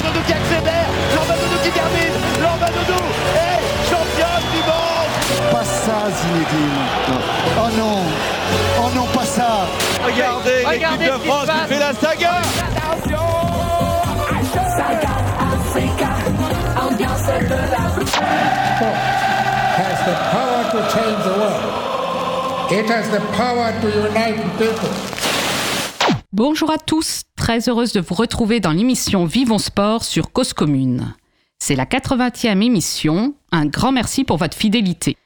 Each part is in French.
Doudou qui accélère, qui termine, est championne du monde. Pas ça Zinedine Oh non. Oh non, pas ça Regardez, Regardez l'équipe de France qui fait la saga. Has the power to change the world. It has the power to unite people. Bonjour à tous, très heureuse de vous retrouver dans l'émission Vivons Sport sur Cause Commune. C'est la 80e émission, un grand merci pour votre fidélité.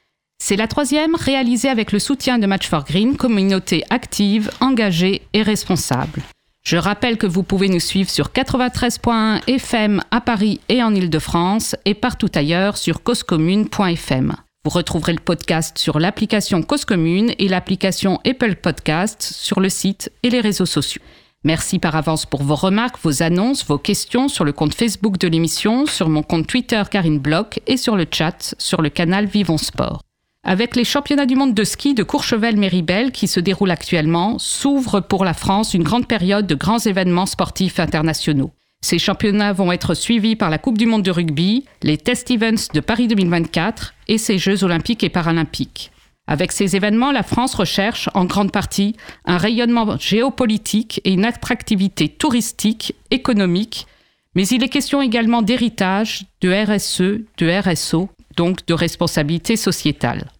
C'est la troisième réalisée avec le soutien de Match for Green, communauté active, engagée et responsable. Je rappelle que vous pouvez nous suivre sur 93.1 FM à Paris et en Ile-de-France et partout ailleurs sur causecommune.fm. Vous retrouverez le podcast sur l'application Cause Commune et l'application Apple Podcast sur le site et les réseaux sociaux. Merci par avance pour vos remarques, vos annonces, vos questions sur le compte Facebook de l'émission, sur mon compte Twitter Karine Bloch et sur le chat sur le canal Vivons Sport. Avec les championnats du monde de ski de Courchevel-Méribel qui se déroulent actuellement, s'ouvre pour la France une grande période de grands événements sportifs internationaux. Ces championnats vont être suivis par la Coupe du monde de rugby, les Test Events de Paris 2024 et ces Jeux olympiques et paralympiques. Avec ces événements, la France recherche en grande partie un rayonnement géopolitique et une attractivité touristique, économique, mais il est question également d'héritage, de RSE, de RSO, donc de responsabilité sociétale.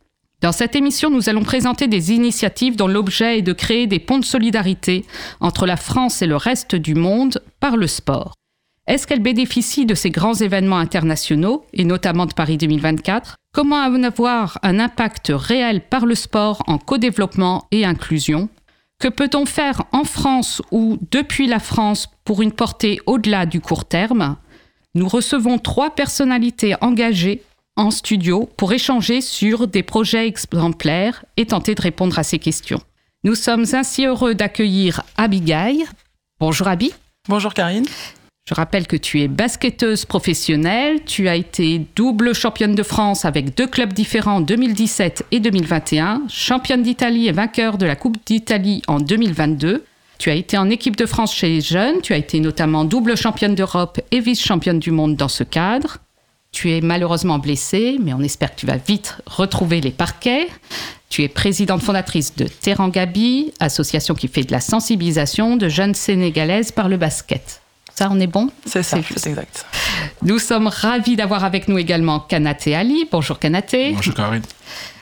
Dans cette émission, nous allons présenter des initiatives dont l'objet est de créer des ponts de solidarité entre la France et le reste du monde par le sport. Est-ce qu'elle bénéficie de ces grands événements internationaux, et notamment de Paris 2024 Comment avoir un impact réel par le sport en co-développement et inclusion? Que peut-on faire en France ou depuis la France pour une portée au-delà du court terme? Nous recevons trois personnalités engagées en studio pour échanger sur des projets exemplaires et tenter de répondre à ces questions. Nous sommes ainsi heureux d'accueillir Abigail. Bonjour Abi. Bonjour Karine. Je rappelle que tu es basketteuse professionnelle, tu as été double championne de France avec deux clubs différents en 2017 et 2021, championne d'Italie et vainqueur de la Coupe d'Italie en 2022. Tu as été en équipe de France chez les jeunes, tu as été notamment double championne d'Europe et vice-championne du monde dans ce cadre. Tu es malheureusement blessée, mais on espère que tu vas vite retrouver les parquets. Tu es présidente fondatrice de Terangabi, association qui fait de la sensibilisation de jeunes sénégalaises par le basket. Ça, on est bon C'est ça, c'est exact. Nous sommes ravis d'avoir avec nous également Kanaté Ali. Bonjour Kanaté. Bonjour Karine.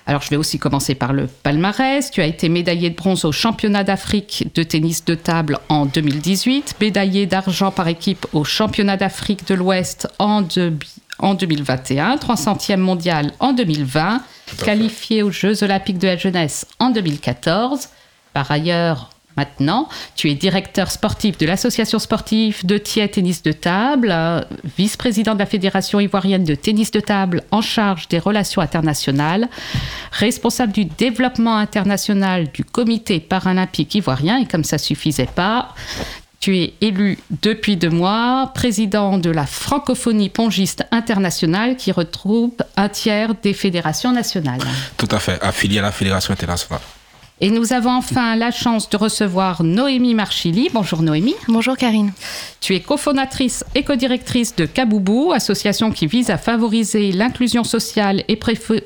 Alors, je vais aussi commencer par le palmarès. Tu as été médaillé de bronze au championnat d'Afrique de tennis de table en 2018, médaillé d'argent par équipe au championnat d'Afrique de l'Ouest en 2021, 300e mondial en 2020, qualifié aux Jeux olympiques de la jeunesse en 2014. Par ailleurs, maintenant, tu es directeur sportif de l'association sportive de Thiers Tennis de Table, euh, vice-président de la Fédération ivoirienne de tennis de table en charge des relations internationales, responsable du développement international du comité paralympique ivoirien, et comme ça suffisait pas, tu es élu depuis deux mois président de la francophonie pongiste internationale qui retrouve un tiers des fédérations nationales. Tout à fait, affilié à la Fédération internationale. Et nous avons enfin la chance de recevoir Noémie Marchili. Bonjour Noémie. Bonjour Karine. Tu es cofondatrice et codirectrice de Kaboubou, association qui vise à favoriser l'inclusion sociale et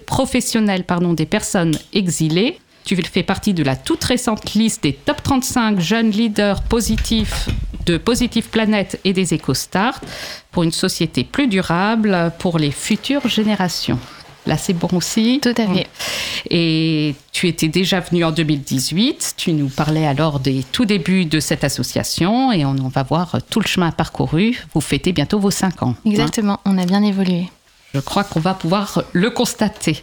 professionnelle pardon, des personnes exilées. Tu fais partie de la toute récente liste des top 35 jeunes leaders positifs de Positive Planète et des EcoStart pour une société plus durable pour les futures générations. Là, c'est bon aussi. Tout à fait. Et tu étais déjà venu en 2018. Tu nous parlais alors des tout débuts de cette association et on, on va voir tout le chemin parcouru. Vous fêtez bientôt vos 5 ans. hein. Exactement, on a bien évolué. Je crois qu'on va pouvoir le constater.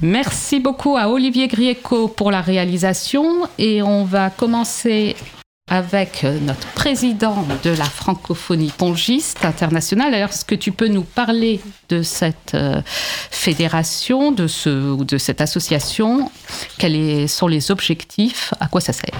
Merci beaucoup à Olivier Grieco pour la réalisation et on va commencer avec euh, notre président de la francophonie pongiste internationale. Alors, est-ce que tu peux nous parler de cette euh, fédération, de, ce, de cette association? Quels sont les objectifs? À quoi ça sert?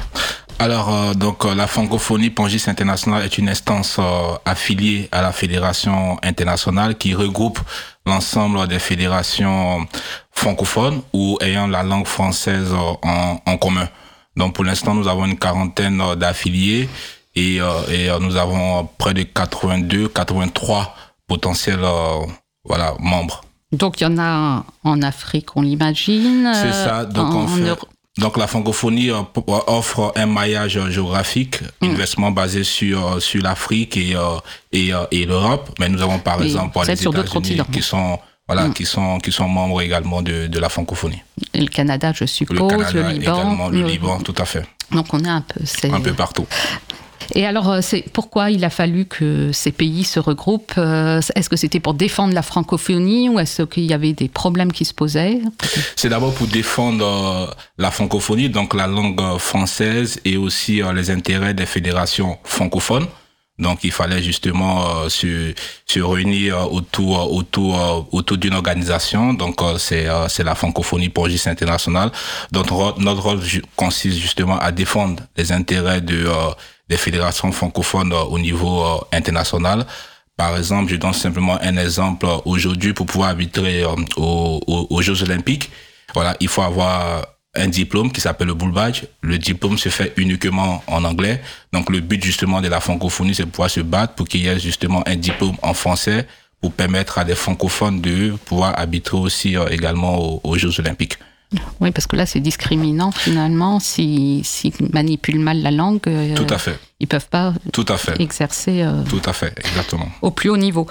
Alors, euh, donc, la francophonie Pongis Internationale est une instance affiliée à la Fédération internationale qui regroupe l'ensemble des fédérations francophones ou ayant la langue française en commun. Donc, pour l'instant, nous avons une quarantaine euh, d'affiliés et, et nous avons près de 82, 83 potentiels voilà, membres. Donc il y en a en Afrique, on l'imagine. C'est ça. Donc en, en fait, donc la francophonie euh, offre un maillage géographique, Mm. investissement basé sur sur l'Afrique et euh, et, euh, et l'Europe. Mais nous avons par Oui, exemple les États-Unis qui sont voilà qui sont qui sont membres également de de la francophonie. Et le Canada, je Le suppose, Canada le Liban. également, le le- Liban, tout à fait, Donc on est un peu. un peu partout. Et alors, euh, c'est pourquoi il a fallu que ces pays se regroupent euh, Est-ce que c'était pour défendre la francophonie ou est-ce qu'il y avait des problèmes qui se posaient? C'est d'abord pour défendre euh, la francophonie, donc la langue française et aussi les intérêts des fédérations francophones. Donc il fallait justement euh, se, se réunir autour autour euh, autour d'une organisation. Donc euh, c'est euh, c'est la francophonie pour Gis international. Notre rôle, consiste justement à défendre les intérêts de des fédérations francophones au niveau international. Par exemple, je donne simplement un exemple. Aujourd'hui, pour pouvoir arbitrer aux, aux- aux Jeux Olympiques, voilà, il faut avoir un diplôme qui s'appelle le Bull Badge. Le diplôme se fait uniquement en anglais. Donc, le but justement de la francophonie, c'est de pouvoir se battre pour qu'il y ait justement un diplôme en français pour permettre à des francophones de pouvoir arbitrer aussi euh, également aux, aux Jeux Olympiques. Oui, parce que là, c'est discriminant finalement. S'ils si, manipulent mal la langue, euh, Tout à fait, ils peuvent pas tout à fait, exercer euh, tout à fait, exactement. au plus haut niveau.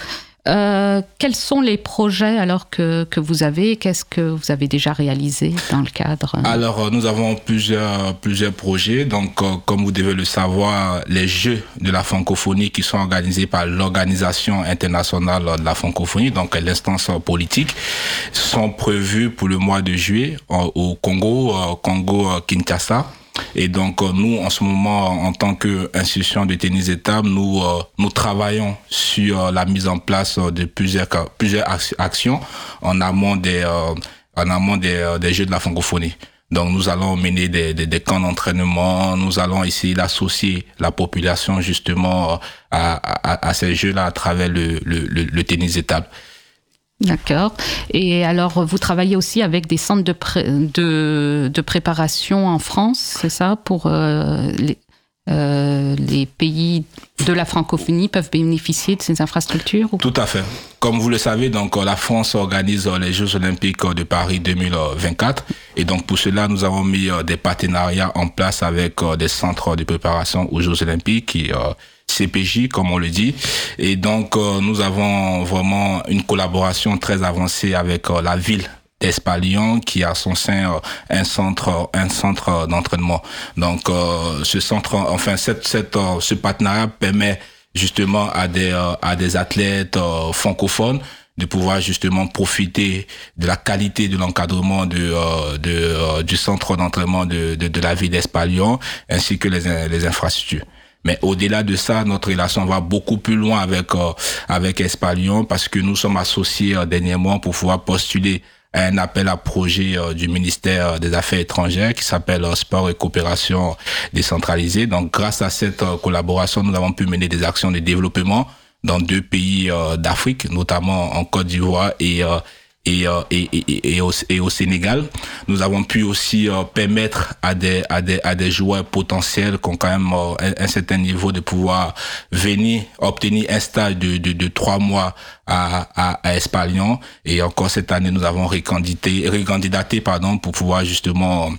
Euh, quels sont les projets alors que, que vous avez Qu'est-ce que vous avez déjà réalisé dans le cadre? Alors, euh, nous avons plusieurs, plusieurs projets. Donc, euh, comme vous devez le savoir, les Jeux de la francophonie qui sont organisés par l'Organisation internationale de la francophonie, donc l'instance politique, sont prévus pour le mois de juillet au Congo, euh, Congo euh, Kinshasa. Et donc euh, nous, en ce moment, en tant qu'institution de tennis étable, nous euh, nous travaillons sur euh, la mise en place euh, de plusieurs plusieurs ac- actions en amont des euh, en amont des, des Jeux de la francophonie. Donc nous allons mener des, des, des camps d'entraînement, nous allons essayer d'associer la population justement à, à, à ces Jeux-là à travers le, le, le, le tennis étable. D'accord. Et alors, vous travaillez aussi avec des centres de, pré- de, de préparation en France, c'est ça Pour euh, les, euh, les pays de la francophonie peuvent bénéficier de ces infrastructures ou- Tout à fait. Comme vous le savez, donc euh, la France organise les Jeux Olympiques de Paris 2024 et donc pour cela nous avons mis des partenariats en place avec des centres de préparation aux Jeux Olympiques qui CPJ comme on le dit et donc euh, nous avons vraiment une collaboration très avancée avec euh, la ville d'Espalion qui a son sein euh, un centre un centre euh, d'entraînement. Donc euh, ce centre enfin cette, cette euh, ce partenariat permet justement à des euh, à des athlètes euh, francophones de pouvoir justement profiter de la qualité de l'encadrement de, euh, de euh, du centre d'entraînement de, de, de la ville d'Espalion ainsi que les, les infrastructures. Mais au-delà de ça, notre relation va beaucoup plus loin avec euh, avec Espalion parce que nous sommes associés euh, dernièrement pour pouvoir postuler à un appel à projet euh, du ministère des Affaires étrangères qui s'appelle euh, Sport et coopération décentralisée. Donc grâce à cette collaboration, nous avons pu mener des actions de développement dans deux pays d'Afrique, notamment en Côte d'Ivoire et et, euh, et, et, et, au, et au Sénégal. Nous avons pu aussi euh, permettre à des, à, des, à des joueurs potentiels qui ont quand même euh, un, un certain niveau de pouvoir venir obtenir un stage de, de, de trois mois à, à, à. Et encore cette année, nous avons recandidaté, recandidaté pardon, pour pouvoir justement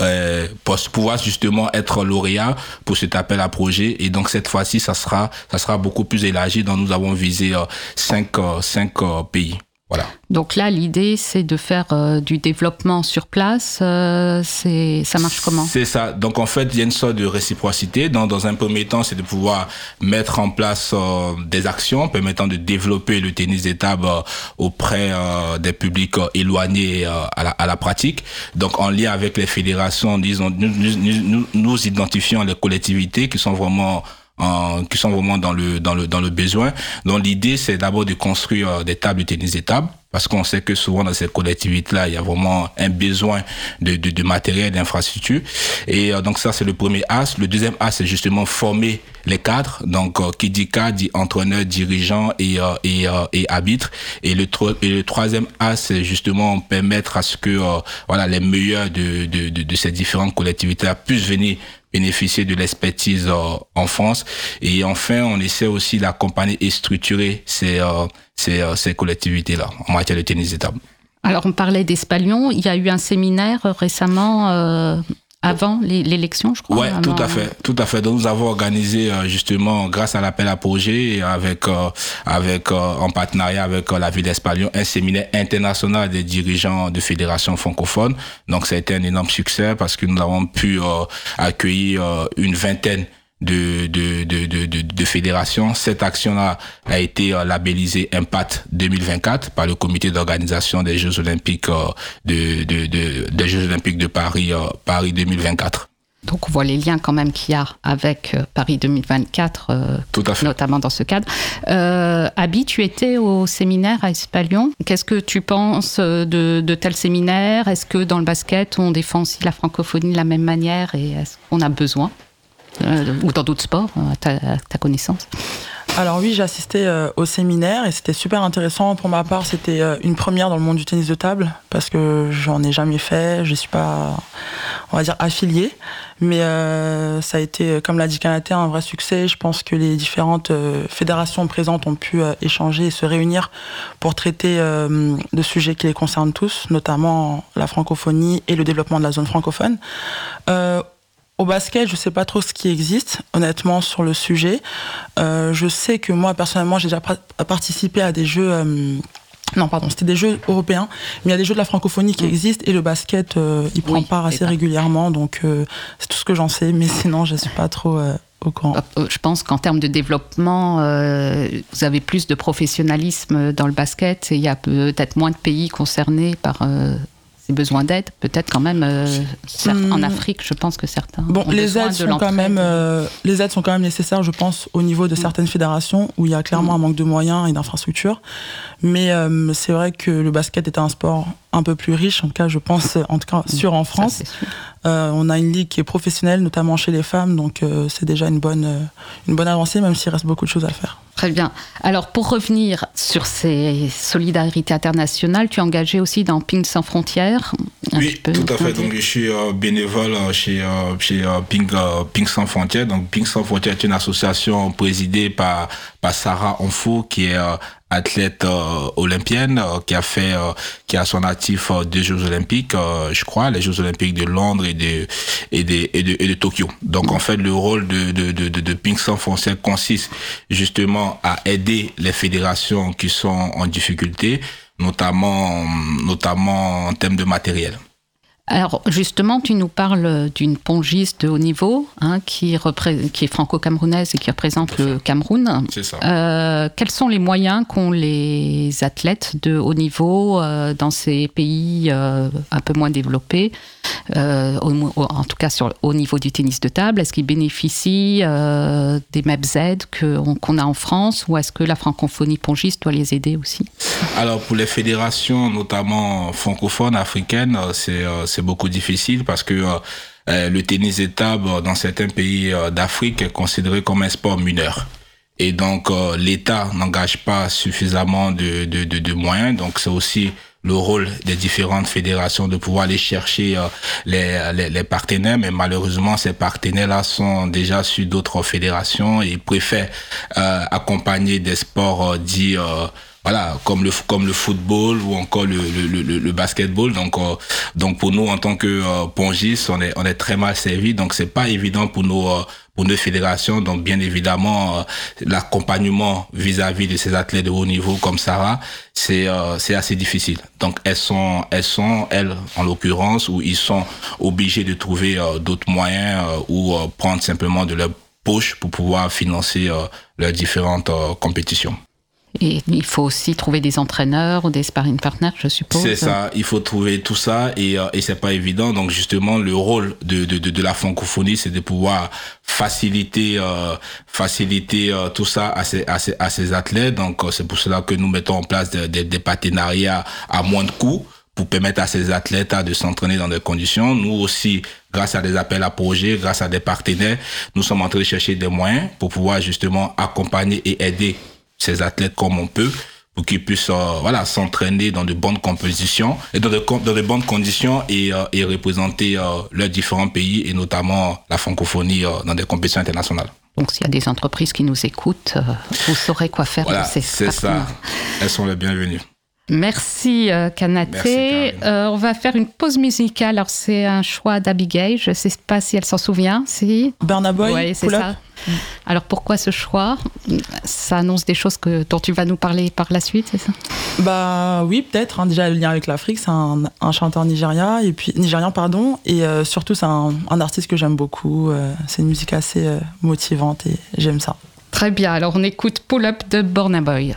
euh, pour pouvoir justement être lauréat pour cet appel à projet et donc cette fois-ci ça sera ça sera beaucoup plus élargi donc nous avons visé euh, cinq cinq pays voilà Donc là, l'idée, c'est de faire euh, du développement sur place. euh, c'est, ça marche comment? C'est ça. Donc en fait, il y a une sorte de réciprocité. Dans, dans un premier temps, c'est de pouvoir mettre en place euh, des actions permettant de développer le tennis d'étable euh, auprès des publics éloignés à, la, à la pratique. Donc en lien avec les fédérations, disons, nous, nous, nous, nous identifions les collectivités qui sont vraiment euh, qui sont vraiment dans le dans le dans le besoin. Donc l'idée c'est d'abord de construire euh, des tables de tennis d'étable parce qu'on sait que souvent dans ces collectivités-là, il y a vraiment un besoin de, de, de matériel, d'infrastructure. Et euh, donc ça, c'est le premier as. Le deuxième as, c'est justement former les cadres. Donc, euh, qui dit cadre, dit entraîneur, dirigeant et, euh, et, euh, et arbitre. Et le, et le troisième as, c'est justement permettre à ce que euh, voilà les meilleurs de, de, de, de ces différentes collectivités puissent venir bénéficier de l'expertise en France. Et enfin, on essaie aussi d'accompagner et structurer ces, ces, ces collectivités-là en matière de tennis d'étable. Alors, on parlait d'Espalion. Il y a eu un séminaire récemment euh, avant l'élection, je crois. Ouais, tout à fait, tout à fait. Donc, nous avons organisé euh, justement, grâce à l'appel à projet, et avec, euh, avec en partenariat avec la ville d'Espalion, un séminaire international des dirigeants de fédérations francophones. Donc, ça a été un énorme succès parce que nous avons pu accueillir une vingtaine de, de, de, de, de fédération. Cette action-là a été euh, labellisée Impact 2024 par le comité d'organisation des Jeux Olympiques euh, de, de, de, des Jeux Olympiques de Paris, euh, Paris 2024. Donc on voit les liens quand même qu'il y a avec Paris 2024, Tout à fait. notamment dans ce cadre. Euh, Abby, tu étais au séminaire à Espalion. Qu'est-ce que tu penses de, de tel séminaire? Est-ce que dans le basket, on défend aussi la francophonie de la même manière et est-ce qu'on a besoin? Ou dans d'autres sports, à ta, à ta connaissance alors oui, j'ai assisté euh, au séminaire et c'était super intéressant. Pour ma part, c'était euh, une première dans le monde du tennis de table parce que j'en ai jamais fait, je suis pas, on va dire, affiliée. Mais euh, ça a été, comme l'a dit Kanaté, un vrai succès. Je pense que les différentes euh, fédérations présentes ont pu euh, échanger et se réunir pour traiter de sujets qui les concernent tous, notamment la francophonie et le développement de la zone francophone. Au basket, je sais pas trop ce qui existe, honnêtement, sur le sujet. Euh, je sais que moi, personnellement, j'ai déjà participé à des jeux. Euh, non, pardon, c'était des jeux européens, mais il y a des jeux de la francophonie qui existent et le basket, euh, il prend Oui, part assez régulièrement, donc c'est tout ce que j'en sais, mais sinon, je suis pas trop au courant. Je pense qu'en termes de développement, vous avez plus de professionnalisme dans le basket et il y a peut-être moins de pays concernés par ces besoins d'aide. Peut-être quand même euh, cer- Hmm. en Afrique, je pense que certains. Bon, ont les besoin aides de sont quand l'entraide. même, euh, les aides sont quand même nécessaires, je pense, au niveau de certaines fédérations où il y a clairement un manque de moyens et d'infrastructures. Mais euh, c'est vrai que le basket est un sport un peu plus riche, en tout cas, je pense, en tout cas, sûr en France. on a une ligue qui est professionnelle, notamment chez les femmes, donc c'est déjà une bonne, une bonne avancée, même s'il reste beaucoup de choses à faire. Très bien. Alors, pour revenir sur ces solidarités internationales, tu es engagé aussi dans Ping sans frontières. Oui, tout à fait. dire. Donc, je suis euh, bénévole euh, chez, euh, chez Ping, Ping Sans Frontières. Donc, Ping Sans Frontières est une association présidée par, par Sarah Onfo, qui est athlète euh, olympienne, euh, qui a fait, euh, qui a son actif deux Jeux Olympiques, je crois, les Jeux Olympiques de Londres et de, et de, et de, et de Tokyo. Donc, en fait, le rôle de, de, de, de, de Ping Sans Frontières consiste justement à aider les fédérations qui sont en difficulté, notamment, notamment en termes de matériel. Alors, justement, tu nous parles d'une pongiste de haut niveau hein, qui, est franco-camerounaise et qui représente le Cameroun. C'est ça. Euh, quels sont les moyens qu'ont les athlètes de haut niveau euh, dans ces pays euh, un peu moins développés, euh, en tout cas au niveau du tennis de table Est-ce qu'ils bénéficient euh, des mêmes aides qu'on a en France ou est-ce que la francophonie pongiste doit les aider aussi? Alors pour les fédérations, notamment francophones, africaines, euh, c'est beaucoup difficile parce que le tennis de table dans certains pays d'Afrique est considéré comme un sport mineur. Et donc l'État n'engage pas suffisamment de, de moyens. Donc c'est aussi le rôle des différentes fédérations de pouvoir aller chercher euh, les, les, les partenaires, mais malheureusement ces partenaires-là sont déjà sur d'autres fédérations et préfèrent euh, accompagner des sports euh, dits euh, voilà comme le comme le football ou encore le le, le, le basketball. Donc euh, donc pour nous en tant que euh, pongistes on est on est très mal servi donc c'est pas évident pour nos euh, pour nos fédérations. Donc bien évidemment euh, l'accompagnement vis-à-vis de ces athlètes de haut niveau comme Sarah c'est euh, c'est assez difficile. Donc elles sont elles sont elles en l'occurrence où ils sont obligés de trouver euh, d'autres moyens ou prendre simplement de leur poche pour pouvoir financer leurs différentes compétitions Et il faut aussi trouver des entraîneurs ou des sparring partners, je suppose. C'est ça, il faut trouver tout ça et, euh, c'est pas évident. Donc justement, le rôle de, de, la francophonie, c'est de pouvoir faciliter euh, faciliter euh, tout ça à ces, à ces, à ces athlètes. Donc c'est pour cela que nous mettons en place des, des, des partenariats à moins de coûts pour permettre à ces athlètes de s'entraîner dans des conditions. Nous aussi, grâce à des appels à projets, grâce à des partenaires, nous sommes en train de chercher des moyens pour pouvoir justement accompagner et aider ces athlètes comme on peut pour qu'ils puissent euh, voilà s'entraîner dans de bonnes compositions et dans de, dans de bonnes conditions et, euh, et représenter euh, leurs différents pays et notamment la francophonie dans des compétitions internationales. Donc s'il y a des entreprises qui nous écoutent, vous saurez quoi faire voilà, C'est ça. Elles sont les bienvenues. Merci euh, Kanaté. Euh, on va faire une pause musicale. Alors c'est un choix d'Abigail. Je ne sais pas si elle s'en souvient. Si. Burna Boy. Oui, c'est ça. Alors pourquoi ce choix? Ça annonce des choses que, dont tu vas nous parler par la suite, c'est ça? Bah oui, peut-être. Hein. Déjà le lien avec l'Afrique, c'est un, chanteur nigérien et puis nigérian pardon, et euh, surtout c'est un, artiste que j'aime beaucoup. Euh, c'est une musique assez euh, motivante et j'aime ça. Très bien. Alors on écoute Pull Up de Burna Boy.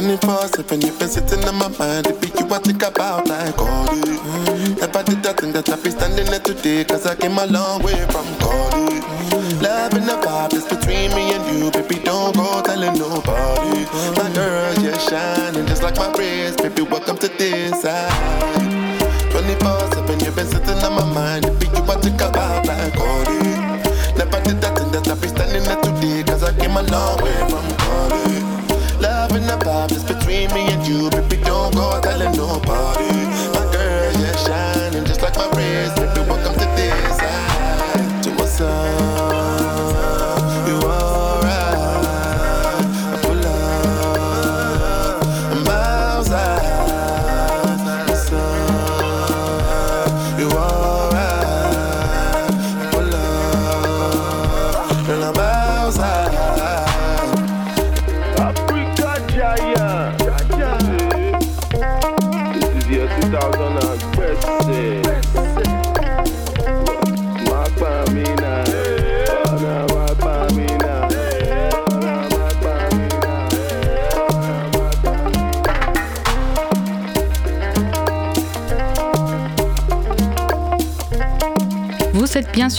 24 7, you've been sitting on my mind. It be you I think about like all day. Never did I think that I'd be standing there today. Cause I came a long way from Cardi. Mm. Love and the vibe that's between me and you. Baby, don't go telling nobody. My girl, you're shining just like my wrist. Baby, welcome to this side. 24 7, you've been sitting on my mind. It be you I think about like Cardi. Never did I think that I'd be standing there today. Cause I came a long way from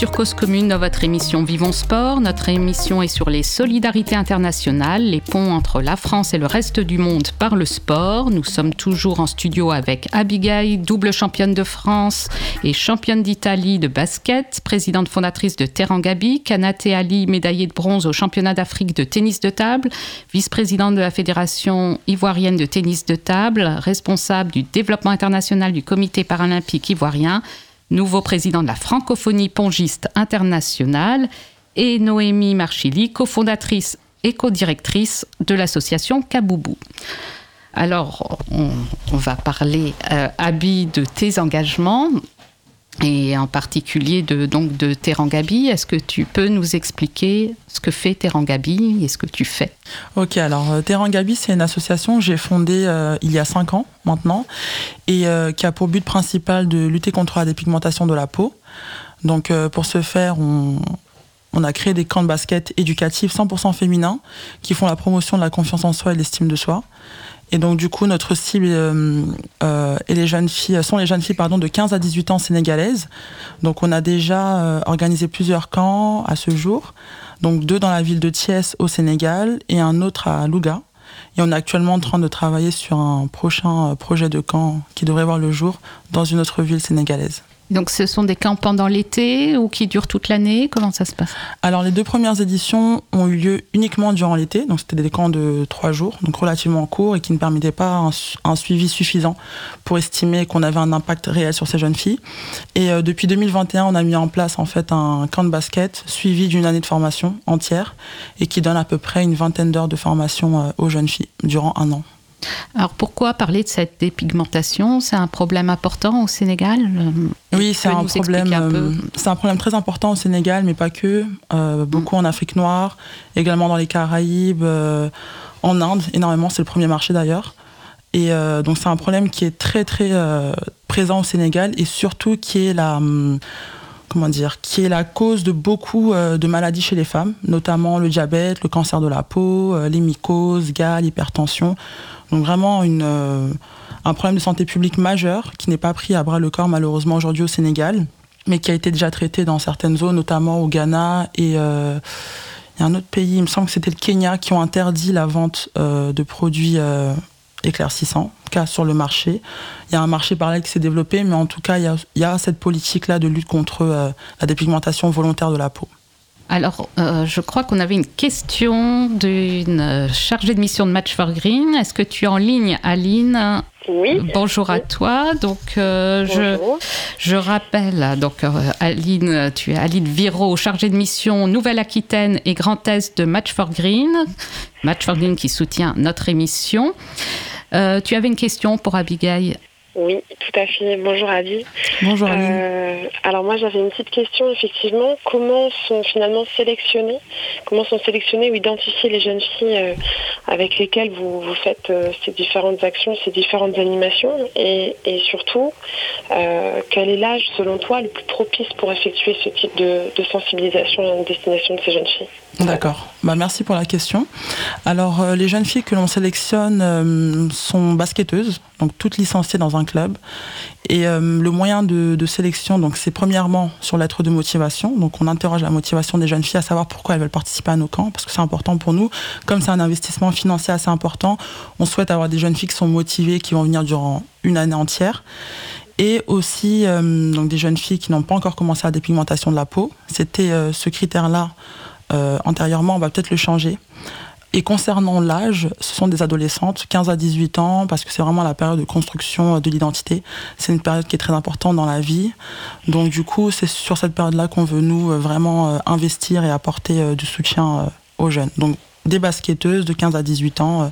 sur Cause Commune dans votre émission Vivons Sport. Notre émission est sur les solidarités internationales, les ponts entre la France et le reste du monde par le sport. Nous sommes toujours en studio avec Abigail, double championne de France et championne d'Italie de basket, présidente fondatrice de Terangabi, Kanaté Ali, médaillée de bronze au championnat d'Afrique de tennis de table, vice-présidente de la Fédération ivoirienne de tennis de table, responsable du développement international du comité paralympique ivoirien, nouveau président de la francophonie pongiste internationale, et Noémie Marchili, cofondatrice et co-directrice de l'association Kaboubou. Alors, on, va parler, euh, Abby, de tes engagements et en particulier de, donc de Terangabi. Est-ce que tu peux nous expliquer ce que fait Terangabi et ce que tu fais? Ok, alors euh, Terangabi, c'est une association que j'ai fondée euh, il y a 5 ans maintenant et euh, qui a pour but principal de lutter contre la dépigmentation de la peau. Donc pour ce faire, on, on a créé des camps de basket éducatifs 100% féminins qui font la promotion de la confiance en soi et l'estime de soi. Et donc du coup, notre cible euh, euh, les jeunes filles, sont les jeunes filles pardon, de 15 à 18 ans sénégalaises. Donc on a déjà euh, organisé plusieurs camps à ce jour. Donc deux dans la ville de Thiès au Sénégal et un autre à Louga. Et on est actuellement en train de travailler sur un prochain projet de camp qui devrait voir le jour dans une autre ville sénégalaise. Donc ce sont des camps pendant l'été ou qui durent toute l'année? Comment ça se passe? Alors les deux premières éditions ont eu lieu uniquement durant l'été, donc c'était des camps de trois jours, donc relativement courts et qui ne permettaient pas un, suivi suffisant pour estimer qu'on avait un impact réel sur ces jeunes filles. Et euh, depuis 2021, on a mis en place en fait un camp de basket suivi d'une année de formation entière et qui donne à peu près une vingtaine d'heures de formation euh, aux jeunes filles durant un an. Alors pourquoi parler de cette dépigmentation? C'est un problème important au Sénégal? Oui, c'est un problème. Un euh, c'est un problème très important au Sénégal, mais pas que. Euh, beaucoup en Afrique noire, également dans les Caraïbes, euh, en Inde, énormément. C'est le premier marché d'ailleurs. Et euh, donc c'est un problème qui est très très euh, présent au Sénégal et surtout qui est la hum, comment dire, qui est la cause de beaucoup euh, de maladies chez les femmes, notamment le diabète, le cancer de la peau, euh, les mycoses, gales, l'hypertension. Donc vraiment euh, un problème de santé publique majeur qui n'est pas pris à bras le corps malheureusement aujourd'hui au Sénégal, mais qui a été déjà traité dans certaines zones, notamment au Ghana et il y a un autre pays, il me semble que c'était le Kenya, qui ont interdit la vente de produits éclaircissants cas sur le marché. Il y a un marché parallèle qui s'est développé, mais en tout cas, il y a, il y a cette politique-là de lutte contre euh, la dépigmentation volontaire de la peau. Alors, euh, je crois qu'on avait une question d'une euh, chargée de mission de Match for Green. Est-ce que tu es en ligne, Aline? Oui. Bonjour à toi. Donc, euh, je, Bonjour. je rappelle, donc, euh, Aline, tu es Aline Viro, chargée de mission Nouvelle-Aquitaine et Grand Est de Match for Green. Match for Green qui soutient notre émission. Euh, tu avais une question pour Abigail Oui, tout à fait. Bonjour Adi. Bonjour Aline. Euh, alors moi j'avais une petite question effectivement. Comment sont finalement sélectionnés, comment sont sélectionnés ou identifiés les jeunes filles euh, avec lesquelles vous, vous faites euh, ces différentes actions, ces différentes animations? Et, et surtout quel est l'âge selon toi le plus propice pour effectuer ce type de, de sensibilisation à destination de ces jeunes filles? D'accord. Bah, merci pour la question. Alors, euh, les jeunes filles que l'on sélectionne euh, sont basketteuses, donc toutes licenciées dans un club. Et euh, le moyen de, sélection, donc c'est premièrement sur lettre de motivation. Donc, on interroge la motivation des jeunes filles à savoir pourquoi elles veulent participer à nos camps, parce que c'est important pour nous. Comme c'est un investissement financier assez important, on souhaite avoir des jeunes filles qui sont motivées, qui vont venir durant une année entière et aussi donc des jeunes filles qui n'ont pas encore commencé la dépigmentation de la peau. C'était ce critère-là euh, antérieurement, on va peut-être le changer. Et concernant l'âge, ce sont des adolescentes, 15 à 18 ans, parce que c'est vraiment la période de construction de l'identité. C'est une période qui est très importante dans la vie. Donc du coup, c'est sur cette période-là qu'on veut nous euh, vraiment euh, investir et apporter du soutien aux jeunes. Donc des basketteuses de 15 à 18 ans euh,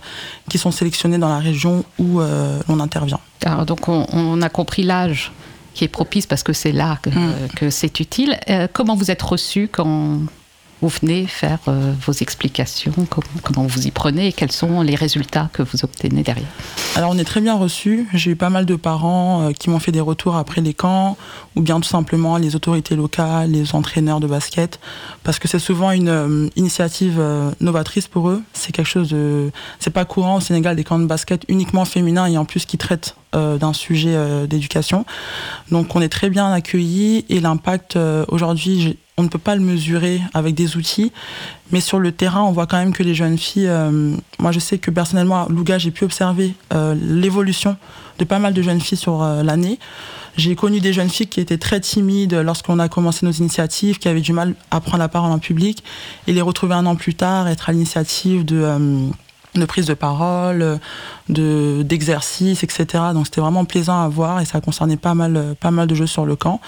qui sont sélectionnées dans la région où euh, l'on intervient. Alors, donc, on, on a compris l'âge qui est propice parce que c'est là que, Mm. que c'est utile. Euh, comment vous êtes reçu quand vous venez faire euh, vos explications comment, vous y prenez et quels sont les résultats que vous obtenez derrière Alors on est très bien reçus. J'ai eu pas mal de parents euh, qui m'ont fait des retours après les camps, ou bien tout simplement les autorités locales, les entraîneurs de basket, parce que c'est souvent une euh, initiative novatrice pour eux. C'est quelque chose de, c'est pas courant au Sénégal des camps de basket uniquement féminins et en plus qui traitent d'un sujet d'éducation. Donc on est très bien accueillis et l'impact aujourd'hui, on ne peut pas le mesurer avec des outils, mais sur le terrain, on voit quand même que les jeunes filles, euh, moi je sais que personnellement à Louga, j'ai pu observer euh, l'évolution de pas mal de jeunes filles sur euh, l'année. J'ai connu des jeunes filles qui étaient très timides lorsqu'on a commencé nos initiatives, qui avaient du mal à prendre la parole en public, et les retrouver un an plus tard, être à l'initiative de... de prise de parole, de d'exercice, etc. Donc c'était vraiment plaisant à voir et ça concernait pas mal, pas mal de jeux sur le camp.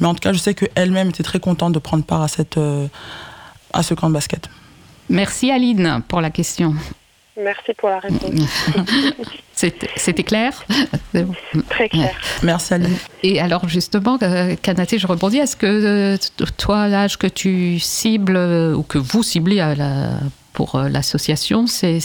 Mais en tout cas, je sais qu'elle-même était très contente de prendre part à, cette, euh, à ce camp de basket. Merci Aline pour la question. Merci pour la réponse. C'était clair? Bon. Très clair. Merci Aline. Et alors justement, euh, Kanaté, je rebondis. Est-ce que euh, toi, l'âge que tu cibles ou que vous ciblez à la- pour euh, l'association, c'est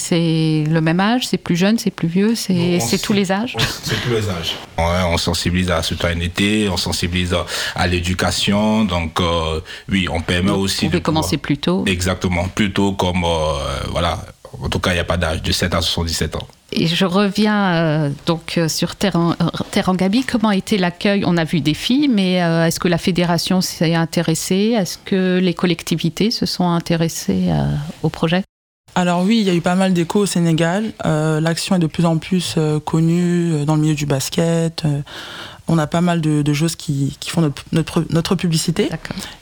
le même âge, c'est plus jeune, c'est plus vieux, c'est tous les âges? C'est tous les âges. Ouais, on sensibilise à la citoyenneté, on sensibilise à, à l'éducation. Donc, euh, oui, on permet Vous aussi pouvez de commencer pouvoir- plus tôt. Exactement. Plutôt comme, euh, voilà. En tout cas, il n'y a pas d'âge, de 7 à 77 ans. Et je reviens euh, donc euh, sur Teran- euh, Terangabi. Comment a été l'accueil? On a vu des filles, mais euh, est-ce que la fédération s'est intéressée? Est-ce que les collectivités se sont intéressées euh, au projet? Alors oui, il y a eu pas mal d'échos au Sénégal. Euh, L'action est de plus en plus euh, connue dans le milieu du basket. On a pas mal de, de joueuses qui, qui font notre, notre, notre publicité.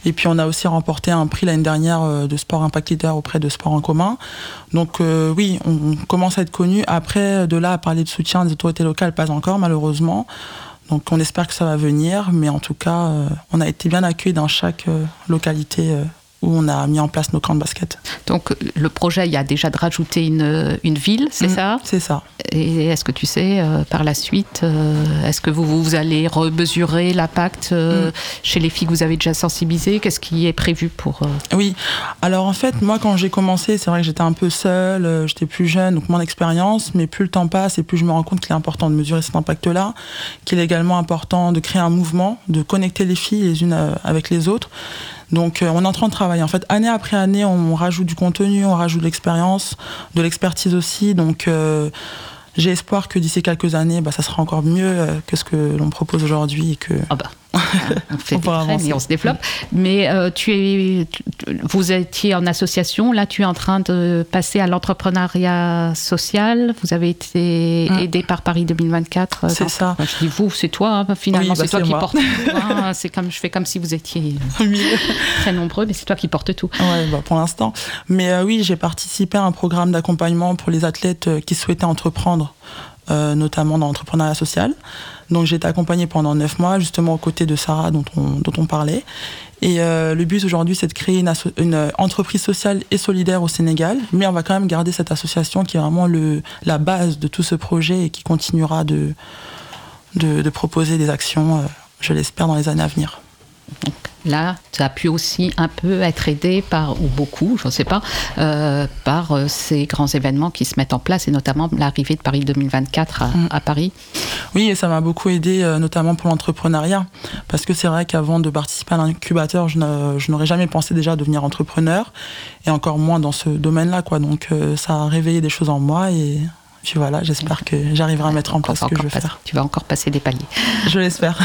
Et puis on a aussi remporté un prix l'année dernière euh, de sport impact leader auprès de Sport en commun. Donc euh, oui, on, on commence à être connu. Après, de là à parler de soutien des autorités locales, pas encore malheureusement. Donc on espère que ça va venir, mais en tout cas, euh, on a été bien accueillis dans chaque euh, localité où on a mis en place nos camps de basket. Donc le projet, il y a déjà de rajouter une, une ville, c'est Mm, ça? C'est ça. Et est-ce que tu sais, euh, par la suite, euh, est-ce que vous, vous allez remesurer l'impact euh, chez les filles que vous avez déjà sensibilisées? Qu'est-ce qui est prévu pour... Oui, alors en fait, moi quand j'ai commencé, c'est vrai que j'étais un peu seule, j'étais plus jeune, donc mon expérience, mais plus le temps passe et plus je me rends compte qu'il est important de mesurer cet impact-là, qu'il est également important de créer un mouvement, de connecter les filles les unes avec les autres. Donc euh, on est en train de travailler. En fait, année après année, on rajoute du contenu, on rajoute de l'expérience, de l'expertise aussi. Donc euh, j'ai espoir que d'ici quelques années, bah, ça sera encore mieux euh, que ce que l'on propose aujourd'hui et que. Ah bah. on fait On des traînes et on se développe. Mais euh, tu es, vous étiez en association, là tu es en train de passer à l'entrepreneuriat social. Vous avez été Mm. aidé par Paris 2024. euh, C'est ça. Enfin, je dis vous, c'est toi. hein, finalement, Oui, bah, c'est toi qui moi. porte tout. hein. C'est comme je fais comme si vous étiez très nombreux, mais c'est toi qui porte tout. Ouais, bah, pour l'instant. Mais euh, oui, j'ai participé à un programme d'accompagnement pour les athlètes euh, qui souhaitaient entreprendre, euh, notamment dans l'entrepreneuriat social. Donc j'ai été accompagnée pendant neuf mois, justement aux côtés de Sarah dont on, dont on parlait. Et euh, le but aujourd'hui, c'est de créer une, euh, entreprise sociale et solidaire au Sénégal. Mais on va quand même garder cette association qui est vraiment le, la base de tout ce projet et qui continuera de, de, de proposer des actions, euh, je l'espère, dans les années à venir. Là, tu as pu aussi un peu être aidé par, ou beaucoup, je ne sais pas, euh, par euh, ces grands événements qui se mettent en place, et notamment l'arrivée de Paris 2024 à, Mm. à Paris. Oui, et ça m'a beaucoup aidé, euh, notamment pour l'entrepreneuriat. Parce que c'est vrai qu'avant de participer à l'incubateur, je n'a- je n'aurais jamais pensé déjà devenir entrepreneur, et encore moins dans ce domaine-là. quoi. Donc ça a réveillé des choses en moi, et puis voilà, j'espère que j'arriverai à mettre en place ce que je veux faire. Tu vas encore passer des paliers. Je l'espère.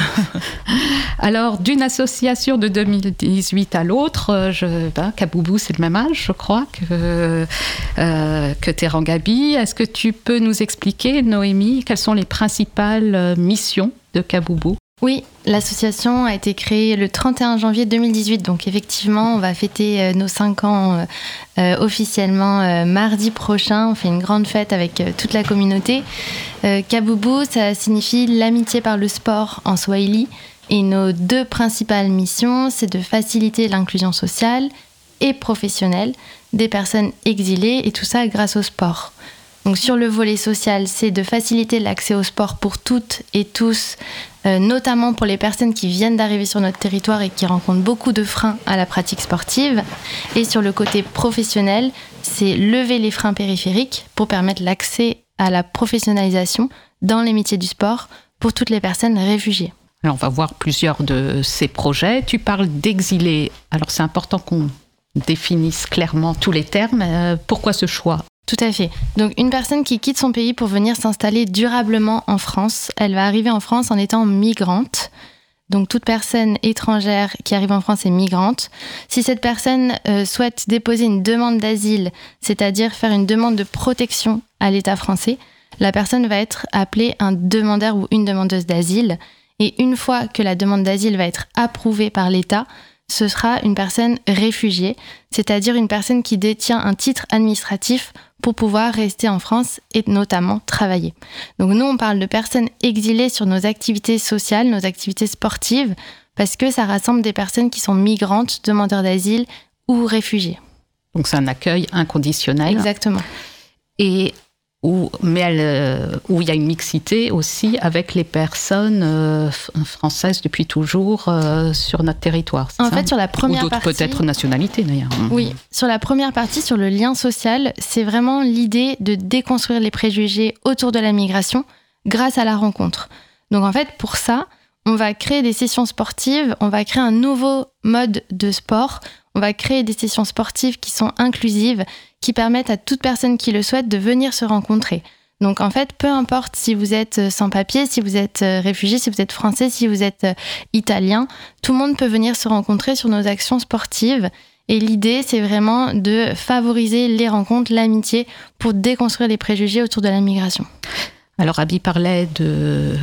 Alors, d'une association de 2018 à l'autre, euh, je, ben, Kaboubou, c'est le même âge, je crois, que, euh, que Terangabi. Est-ce que tu peux nous expliquer, Noémie, quelles sont les principales euh, missions de Kaboubou? Oui, l'association a été créée le 31 janvier 2018, donc effectivement, on va fêter euh, nos 5 ans euh, euh, officiellement mardi prochain. On fait une grande fête avec toute la communauté. Kaboubou, ça signifie l'amitié par le sport en Swahili. Et nos deux principales missions, c'est de faciliter l'inclusion sociale et professionnelle des personnes exilées, et tout ça grâce au sport. Donc sur le volet social, c'est de faciliter l'accès au sport pour toutes et tous, euh, notamment pour les personnes qui viennent d'arriver sur notre territoire et qui rencontrent beaucoup de freins à la pratique sportive. Et sur le côté professionnel, c'est lever les freins périphériques pour permettre l'accès à la professionnalisation dans les métiers du sport pour toutes les personnes réfugiées. Alors, on va voir plusieurs de ces projets. Tu parles d'exilés. Alors, c'est important qu'on définisse clairement tous les termes. Euh, pourquoi ce choix Tout à fait. Donc une personne qui quitte son pays pour venir s'installer durablement en France, elle va arriver en France en étant migrante. Donc toute personne étrangère qui arrive en France est migrante. Si cette personne euh, souhaite déposer une demande d'asile, c'est-à-dire faire une demande de protection à l'État français, la personne va être appelée un demandeur ou une demandeuse d'asile. Et une fois que la demande d'asile va être approuvée par l'État, ce sera une personne réfugiée, c'est-à-dire une personne qui détient un titre administratif pour pouvoir rester en France et notamment travailler. Donc nous, on parle de personnes exilées sur nos activités sociales, nos activités sportives, parce que ça rassemble des personnes qui sont migrantes, demandeurs d'asile ou réfugiés. Donc, c'est un accueil inconditionnel. Exactement. Et où, mais elle, euh, où il y a une mixité aussi avec les personnes euh, françaises depuis toujours euh, sur notre territoire. En ça fait, sur la première Ou d'autres peut-être nationalités d'ailleurs. Oui, sur la première partie, sur le lien social, c'est vraiment l'idée de déconstruire les préjugés autour de la migration grâce à la rencontre. Donc en fait, pour ça, on va créer des sessions sportives, on va créer un nouveau mode de sport, on va créer des sessions sportives qui sont inclusives, qui permettent à toute personne qui le souhaite de venir se rencontrer. Donc en fait, peu importe si vous êtes euh, sans papier, si vous êtes euh, réfugié, si vous êtes français, si vous êtes euh, italien, tout le monde peut venir se rencontrer sur nos actions sportives. Et l'idée, c'est vraiment de favoriser les rencontres, l'amitié, pour déconstruire les préjugés autour de la migration. Alors, Abby parlait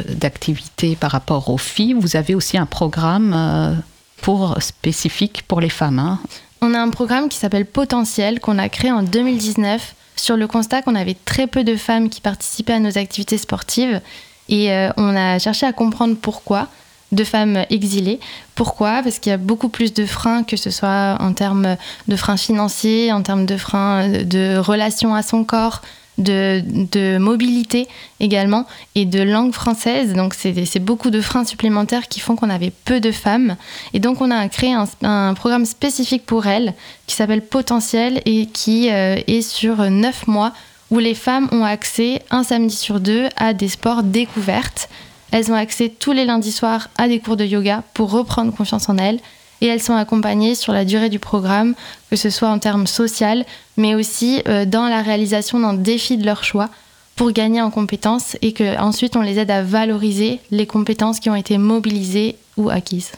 d'activités par rapport aux filles. Vous avez aussi un programme pour, spécifique pour les femmes. Hein. On a un programme qui s'appelle Potentiel, qu'on a créé en 2019, sur le constat qu'on avait très peu de femmes qui participaient à nos activités sportives. Et euh, on a cherché à comprendre pourquoi de femmes exilées. Pourquoi? Parce qu'il y a beaucoup plus de freins, que ce soit en termes de freins financiers, en termes de freins de relation à son corps, de, mobilité également et de langue française. Donc c'est beaucoup de freins supplémentaires qui font qu'on avait peu de femmes. Et donc on a créé un, programme spécifique pour elles qui s'appelle Potentiel et qui euh, est sur neuf mois où les femmes ont accès un samedi sur deux à des sports découvertes. Elles ont accès tous les lundis soirs à des cours de yoga pour reprendre confiance en elles et elles sont accompagnées sur la durée du programme, que ce soit en termes social, mais aussi euh, dans la réalisation d'un défi de leur choix pour gagner en compétences et qu'ensuite on les aide à valoriser les compétences qui ont été mobilisées ou acquises.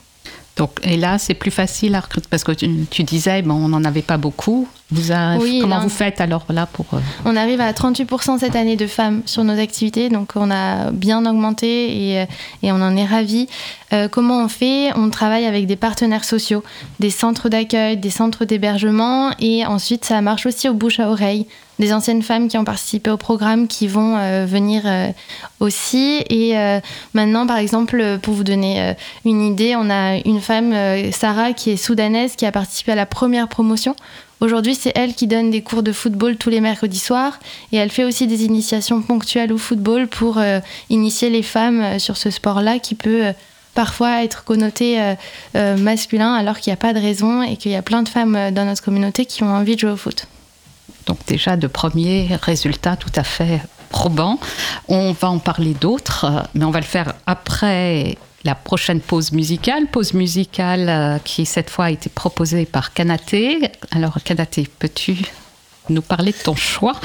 Donc, et là, c'est plus facile à recruter parce que tu, disais, bon, on n'en avait pas beaucoup. Vous comment vous faites alors là pour euh, On arrive à 38% cette année de femmes sur nos activités, donc on a bien augmenté et, euh, et on en est ravis. Euh, comment on fait? On travaille avec des partenaires sociaux, des centres d'accueil, des centres d'hébergement et ensuite ça marche aussi au bouche à oreille des anciennes femmes qui ont participé au programme qui vont euh, venir euh, aussi. Et euh, maintenant, par exemple, pour vous donner une idée, on a une femme, Sarah, qui est soudanaise, qui a participé à la première promotion. Aujourd'hui, c'est elle qui donne des cours de football tous les mercredis soirs et elle fait aussi des initiations ponctuelles au football pour initier les femmes sur ce sport-là qui peut parfois être connoté masculin alors qu'il n'y a pas de raison et qu'il y a plein de femmes dans notre communauté qui ont envie de jouer au foot. Donc déjà de premiers résultats tout à fait probants. On va en parler d'autres, mais on va le faire après la prochaine pause musicale, pause musicale euh, qui cette fois a été proposée par Kanaté. Alors Kanaté, peux-tu nous parler de ton choix?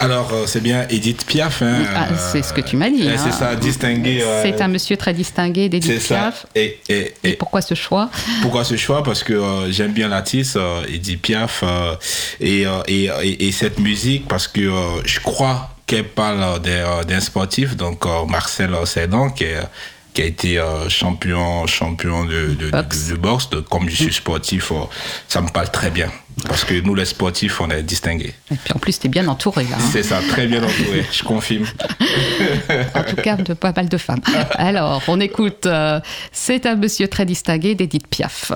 Alors, euh, c'est bien Edith Piaf. Hein, ah, c'est ce que tu m'as dit. C'est hein. ça, distingué. c'est un monsieur très distingué d'Edith Piaf. Et, et, et, pourquoi ce choix? Pourquoi ce choix? Parce que euh, j'aime bien l'artiste Edith Piaf et, et, cette musique parce que je crois qu'elle parle d'un sportif, donc Marcel Sedan, qui est qui a été champion champion de, de, boxe. De, comme je suis sportif, ça me parle très bien. Parce que nous, les sportifs, on est distingués. Et puis en plus, tu es bien entouré là. Hein. C'est ça, très bien entouré, je confirme. en tout cas, de pas mal de femmes. Alors, on écoute euh, C'est un monsieur très distingué d'Edith Piaf.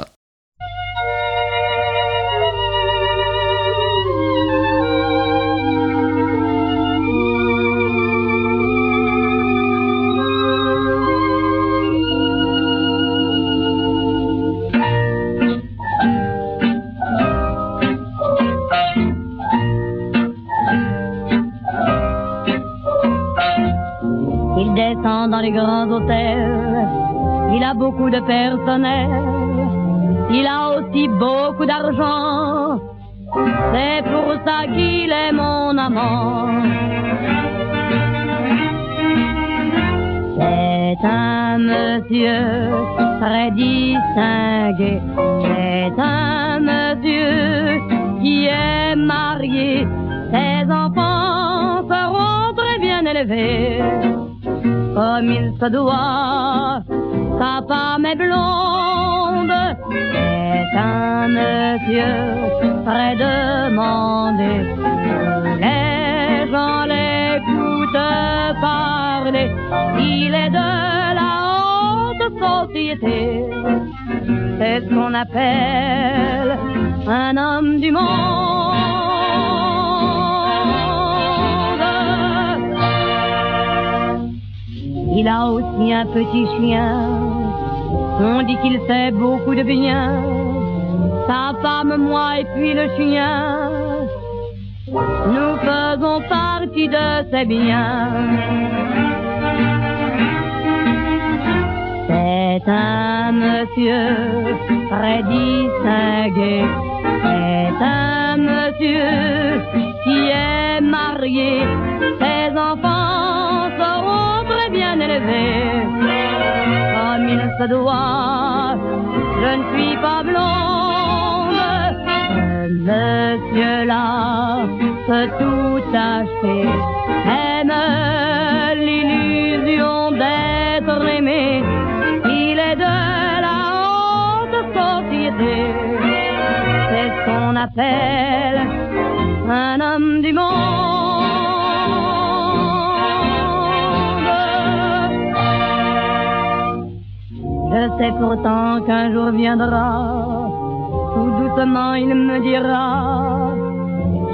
Beaucoup de personnel. Il a aussi beaucoup d'argent. C'est pour ça qu'il est mon amant. C'est un monsieur très distingué. C'est un monsieur qui est marié. Ses enfants seront très bien élevés comme il se doit. Femme est blonde, c'est un monsieur très demandé. Les gens l'écoutent parler, il est de la haute société. C'est ce qu'on appelle un homme du monde. Il a aussi un petit chien. On dit qu'il fait beaucoup de bien. Sa femme, moi et puis le chien. Nous faisons partie de ses biens. C'est un monsieur très distingué. C'est un monsieur qui est marié. Ses enfants comme il se doit. Je ne suis pas blonde, monsieur-là peut tout acheter, aime l'illusion d'être aimé. Il est de la haute société, c'est ce qu'on appelle un homme du monde. Je sais pourtant qu'un jour viendra tout doucement il me dira,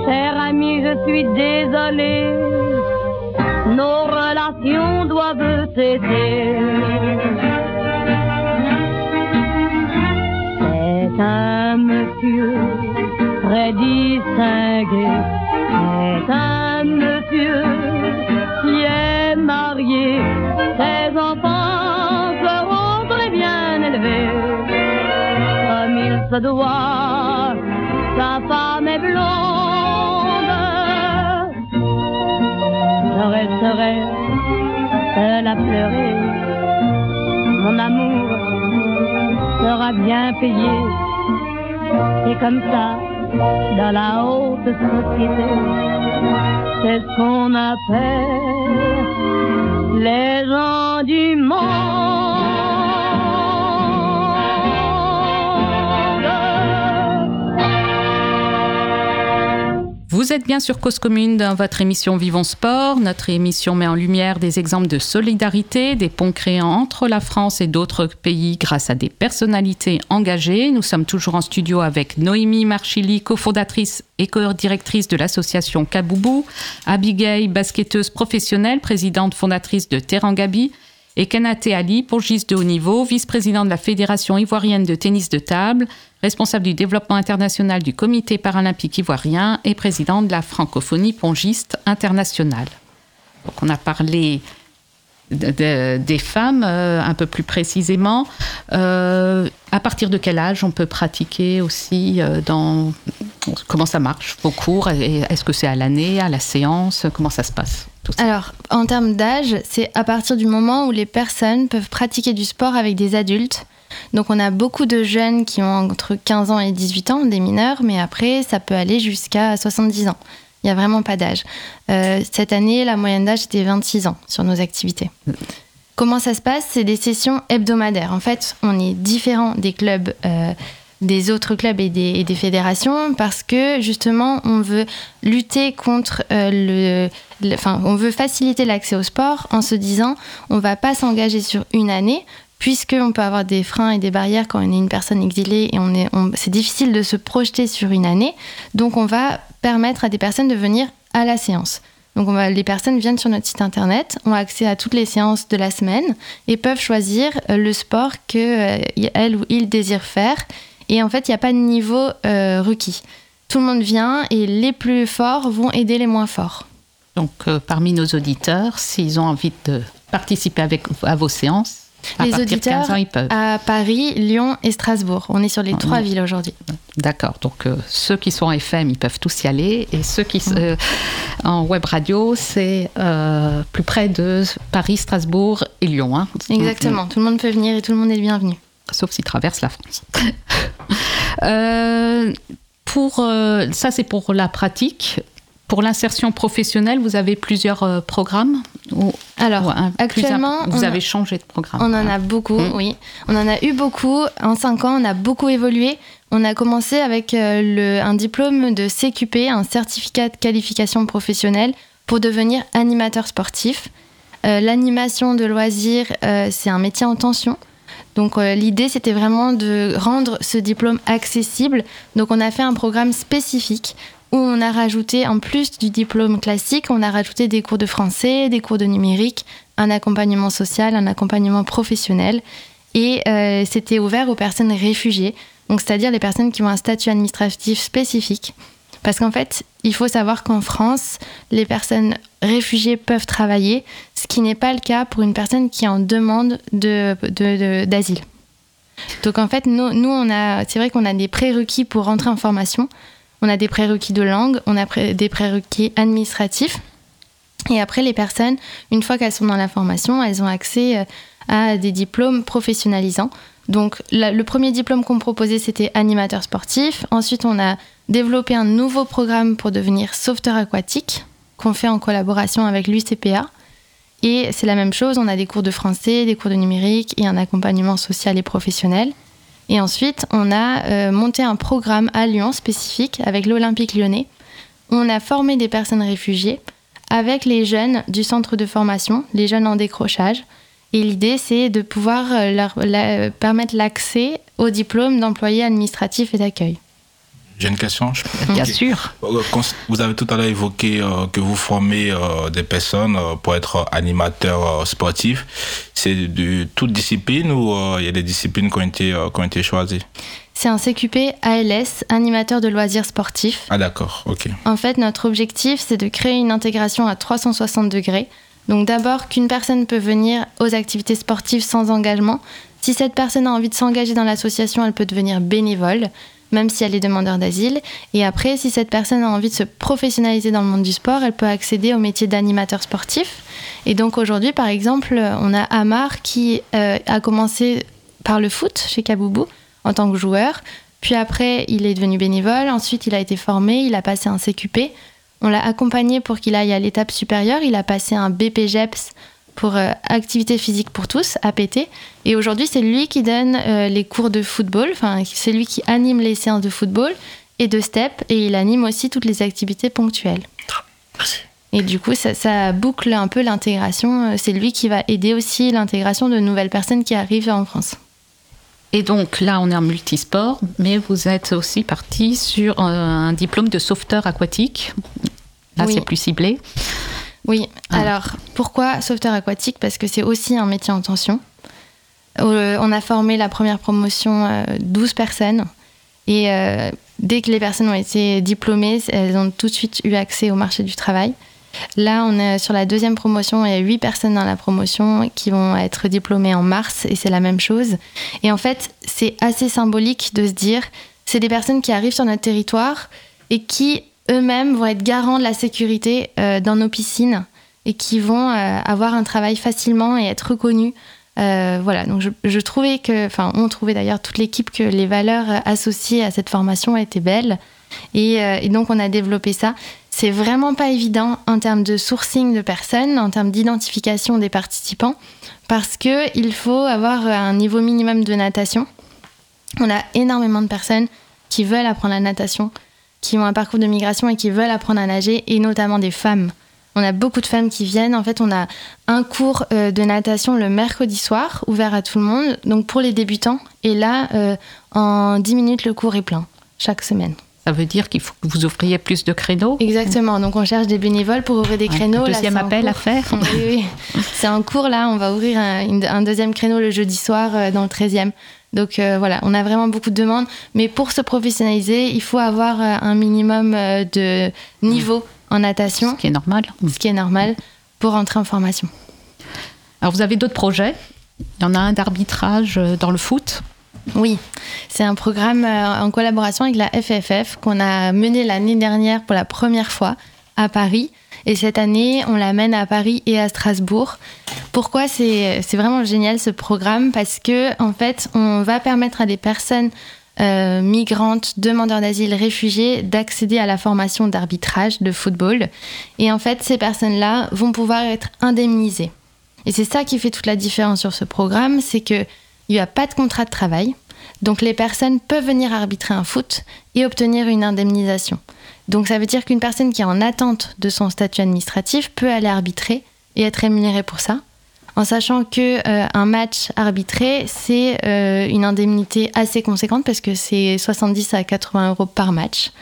cher ami, je suis désolé, nos relations doivent cesser. C'est un monsieur très distingué, c'est un monsieur qui est marié, ses enfants se doit. Sa femme est blonde. Je resterai seule à pleurer. Mon amour sera bien payé. Et comme ça, dans la haute société, c'est ce qu'on appelle les gens du monde. Vous êtes bien sur Cause Commune dans votre émission Vivons Sport. Notre émission met en lumière des exemples de solidarité, des ponts créés entre la France et d'autres pays grâce à des personnalités engagées. Nous sommes toujours en studio avec Noémie Marchili, cofondatrice et co-directrice de l'association Kaboubou, Abigail, basketteuse professionnelle, présidente fondatrice de Terangabi, et Kanate Ali, pongiste de haut niveau, vice-président de la Fédération ivoirienne de tennis de table, responsable du développement international du Comité paralympique ivoirien et président de la francophonie pongiste internationale. Donc on a parlé de, de, des femmes euh, un peu plus précisément. Euh, à partir de quel âge on peut pratiquer aussi euh, dans comment ça marche vos cours Est-ce que c'est à l'année, à la séance? Comment ça se passe? Alors, en termes d'âge, c'est à partir du moment où les personnes peuvent pratiquer du sport avec des adultes. Donc, on a beaucoup de jeunes qui ont entre 15 ans et 18 ans, des mineurs, mais après, ça peut aller jusqu'à 70 ans. Il n'y a vraiment pas d'âge. Euh, cette année, la moyenne d'âge était 26 ans sur nos activités. Comment ça se passe? C'est des sessions hebdomadaires. En fait, on est différent des clubs. Euh, des autres clubs et des, fédérations parce que justement on veut lutter contre euh, le, enfin on veut faciliter l'accès au sport en se disant on va pas s'engager sur une année puisqu'on peut avoir des freins et des barrières quand on est une personne exilée et on est c'est difficile de se projeter sur une année. Donc on va permettre à des personnes de venir à la séance. Donc on va, les personnes viennent sur notre site internet, ont accès à toutes les séances de la semaine et peuvent choisir le sport que euh, elle ou il désire faire et en fait, il n'y a pas de niveau euh, requis. Tout le monde vient et les plus forts vont aider les moins forts. Donc, euh, parmi nos auditeurs, s'ils ont envie de participer avec, à vos séances, à les auditeurs de 15 ans, ils peuvent. à Paris, Lyon et Strasbourg. On est sur les On trois est- villes aujourd'hui. D'accord. Donc, euh, ceux qui sont en FM, ils peuvent tous y aller. Et ceux qui sont euh, en web radio, c'est euh, plus près de Paris, Strasbourg et Lyon. hein. Exactement. Tout le monde peut venir et tout le monde est le bienvenu. Sauf s'ils traversent la France. Euh, pour, euh, ça, c'est pour la pratique. Pour l'insertion professionnelle, vous avez plusieurs euh, programmes ou, Alors, ou un- plus actuellement, vous a- avez changé de programme. On en a beaucoup, Mm. oui. On en a eu beaucoup. En cinq ans, on a beaucoup évolué. On a commencé avec le, un diplôme de CQP, un certificat de qualification professionnelle, pour devenir animateur sportif. L'animation de loisirs, c'est un métier en tension. Donc euh, l'idée, c'était vraiment de rendre ce diplôme accessible. Donc on a fait un programme spécifique où on a rajouté, en plus du diplôme classique, on a rajouté des cours de français, des cours de numérique, un accompagnement social, un accompagnement professionnel. Et euh, c'était ouvert aux personnes réfugiées, c'est-à-dire les personnes qui ont un statut administratif spécifique. Parce qu'en fait, il faut savoir qu'en France, les personnes réfugiées peuvent travailler, ce qui n'est pas le cas pour une personne qui en demande de- de- de- d'asile. Donc en fait, nous, c'est vrai qu'on a des prérequis pour rentrer en formation. On a des prérequis de langue, on a des prérequis administratifs. Et après, les personnes, une fois qu'elles sont dans la formation, elles ont accès euh, à des diplômes professionnalisants. Donc le premier diplôme qu'on proposait, c'était animateur sportif. Ensuite, on a développé un nouveau programme pour devenir sauveteur aquatique qu'on fait en collaboration avec l'UCPA. Et c'est la même chose, on a des cours de français, des cours de numérique et un accompagnement social et professionnel. Et ensuite, on a euh, monté un programme à Lyon spécifique avec l'Olympique lyonnais. On a formé des personnes réfugiées avec les jeunes du centre de formation, les jeunes en décrochage. Et l'idée, c'est de pouvoir euh, leur la- permettre l'accès au diplôme d'employé administratif et d'accueil. J'ai une question. je- Bien sûr. Euh, Vous avez tout à l'heure évoqué euh, que vous formez euh, des personnes euh, pour être animateurs euh, sportifs. C'est de toute discipline ou euh, il y a des disciplines qui ont été, euh, qui ont été choisies? C'est un CQP ALS, animateur de loisirs sportifs. Ah d'accord, ok. En fait, notre objectif, c'est de créer une intégration à 360 degrés. Donc d'abord qu'une personne peut venir aux activités sportives sans engagement. Si cette personne a envie de s'engager dans l'association, elle peut devenir bénévole, même si elle est demandeur d'asile. Et après, si cette personne a envie de se professionnaliser dans le monde du sport, elle peut accéder au métier d'animateur sportif. Et donc aujourd'hui, par exemple, on a Amar qui euh, a commencé par le foot chez Kaboubou en tant que joueur. Puis après, il est devenu bénévole. Ensuite, il a été formé, il a passé un CQP. On l'a accompagné pour qu'il aille à l'étape supérieure. Il a passé un BPGEPS pour euh, activité physique pour tous, APT. Et aujourd'hui, c'est lui qui donne euh, les cours de football. Enfin, c'est lui qui anime les séances de football et de step. Et il anime aussi toutes les activités ponctuelles. Et du coup, ça, ça boucle un peu l'intégration. Euh, C'est lui qui va aider aussi l'intégration de nouvelles personnes qui arrivent en France. Et donc là, on est en multisport, mais vous êtes aussi parti sur euh, un diplôme de sauveteur aquatique. Là, Oui. c'est plus ciblé. Oui, Ah. alors pourquoi sauveteur aquatique? Parce que c'est aussi un métier en tension. Euh, on a formé la première promotion euh, 12 personnes et euh, dès que les personnes ont été diplômées, elles ont tout de suite eu accès au marché du travail. Là, on est sur la deuxième promotion, il y a 8 personnes dans la promotion qui vont être diplômées en mars et c'est la même chose. Et en fait, c'est assez symbolique de se dire, c'est des personnes qui arrivent sur notre territoire et qui eux-mêmes vont être garants de la sécurité euh, dans nos piscines et qui vont euh, avoir un travail facilement et être reconnus. Euh, voilà, donc je, trouvais que, enfin, on trouvait d'ailleurs toute l'équipe que les valeurs associées à cette formation étaient belles. Et donc on a développé ça. C'est vraiment pas évident en termes de sourcing de personnes, en termes d'identification des participants, parce que il faut avoir un niveau minimum de natation. On a énormément de personnes qui veulent apprendre la natation, qui ont un parcours de migration et qui veulent apprendre à nager, et notamment des femmes. On a beaucoup de femmes qui viennent. En fait, on a un cours euh, de natation le mercredi soir, ouvert à tout le monde, donc pour les débutants. Et là, euh, en 10 minutes, le cours est plein, chaque semaine. Ça veut dire qu'il faut que vous ouvriez plus de créneaux Exactement. Donc on cherche des bénévoles pour ouvrir des créneaux. Deuxième appel à faire. Oui, oui. C'est en cours là. On va ouvrir un, deuxième créneau le jeudi soir euh, dans le 13e. Donc euh, voilà, on a vraiment beaucoup de demandes. Mais pour se professionnaliser, il faut avoir euh, un minimum euh, de niveau en natation. Ce qui est normal. Ce qui est normal pour entrer en formation. Alors, vous avez d'autres projets? Il y en a un d'arbitrage dans le foot? Oui, c'est un programme euh, en collaboration avec la FFF qu'on a mené l'année dernière pour la première fois à Paris. Et cette année, on l'amène à Paris et à Strasbourg. Pourquoi c'est vraiment génial ce programme? Parce que en fait, on va permettre à des personnes euh, migrantes, demandeurs d'asile, réfugiés d'accéder à la formation d'arbitrage de football. Et en fait, ces personnes-là vont pouvoir être indemnisées. Et c'est ça qui fait toute la différence sur ce programme, c'est que il n'y a pas de contrat de travail. Donc les personnes peuvent venir arbitrer un foot et obtenir une indemnisation. Donc ça veut dire qu'une personne qui est en attente de son statut administratif peut aller arbitrer et être rémunérée pour ça, en sachant que euh, un match arbitré c'est euh, une indemnité assez conséquente parce que c'est 70 à 80 euros par match.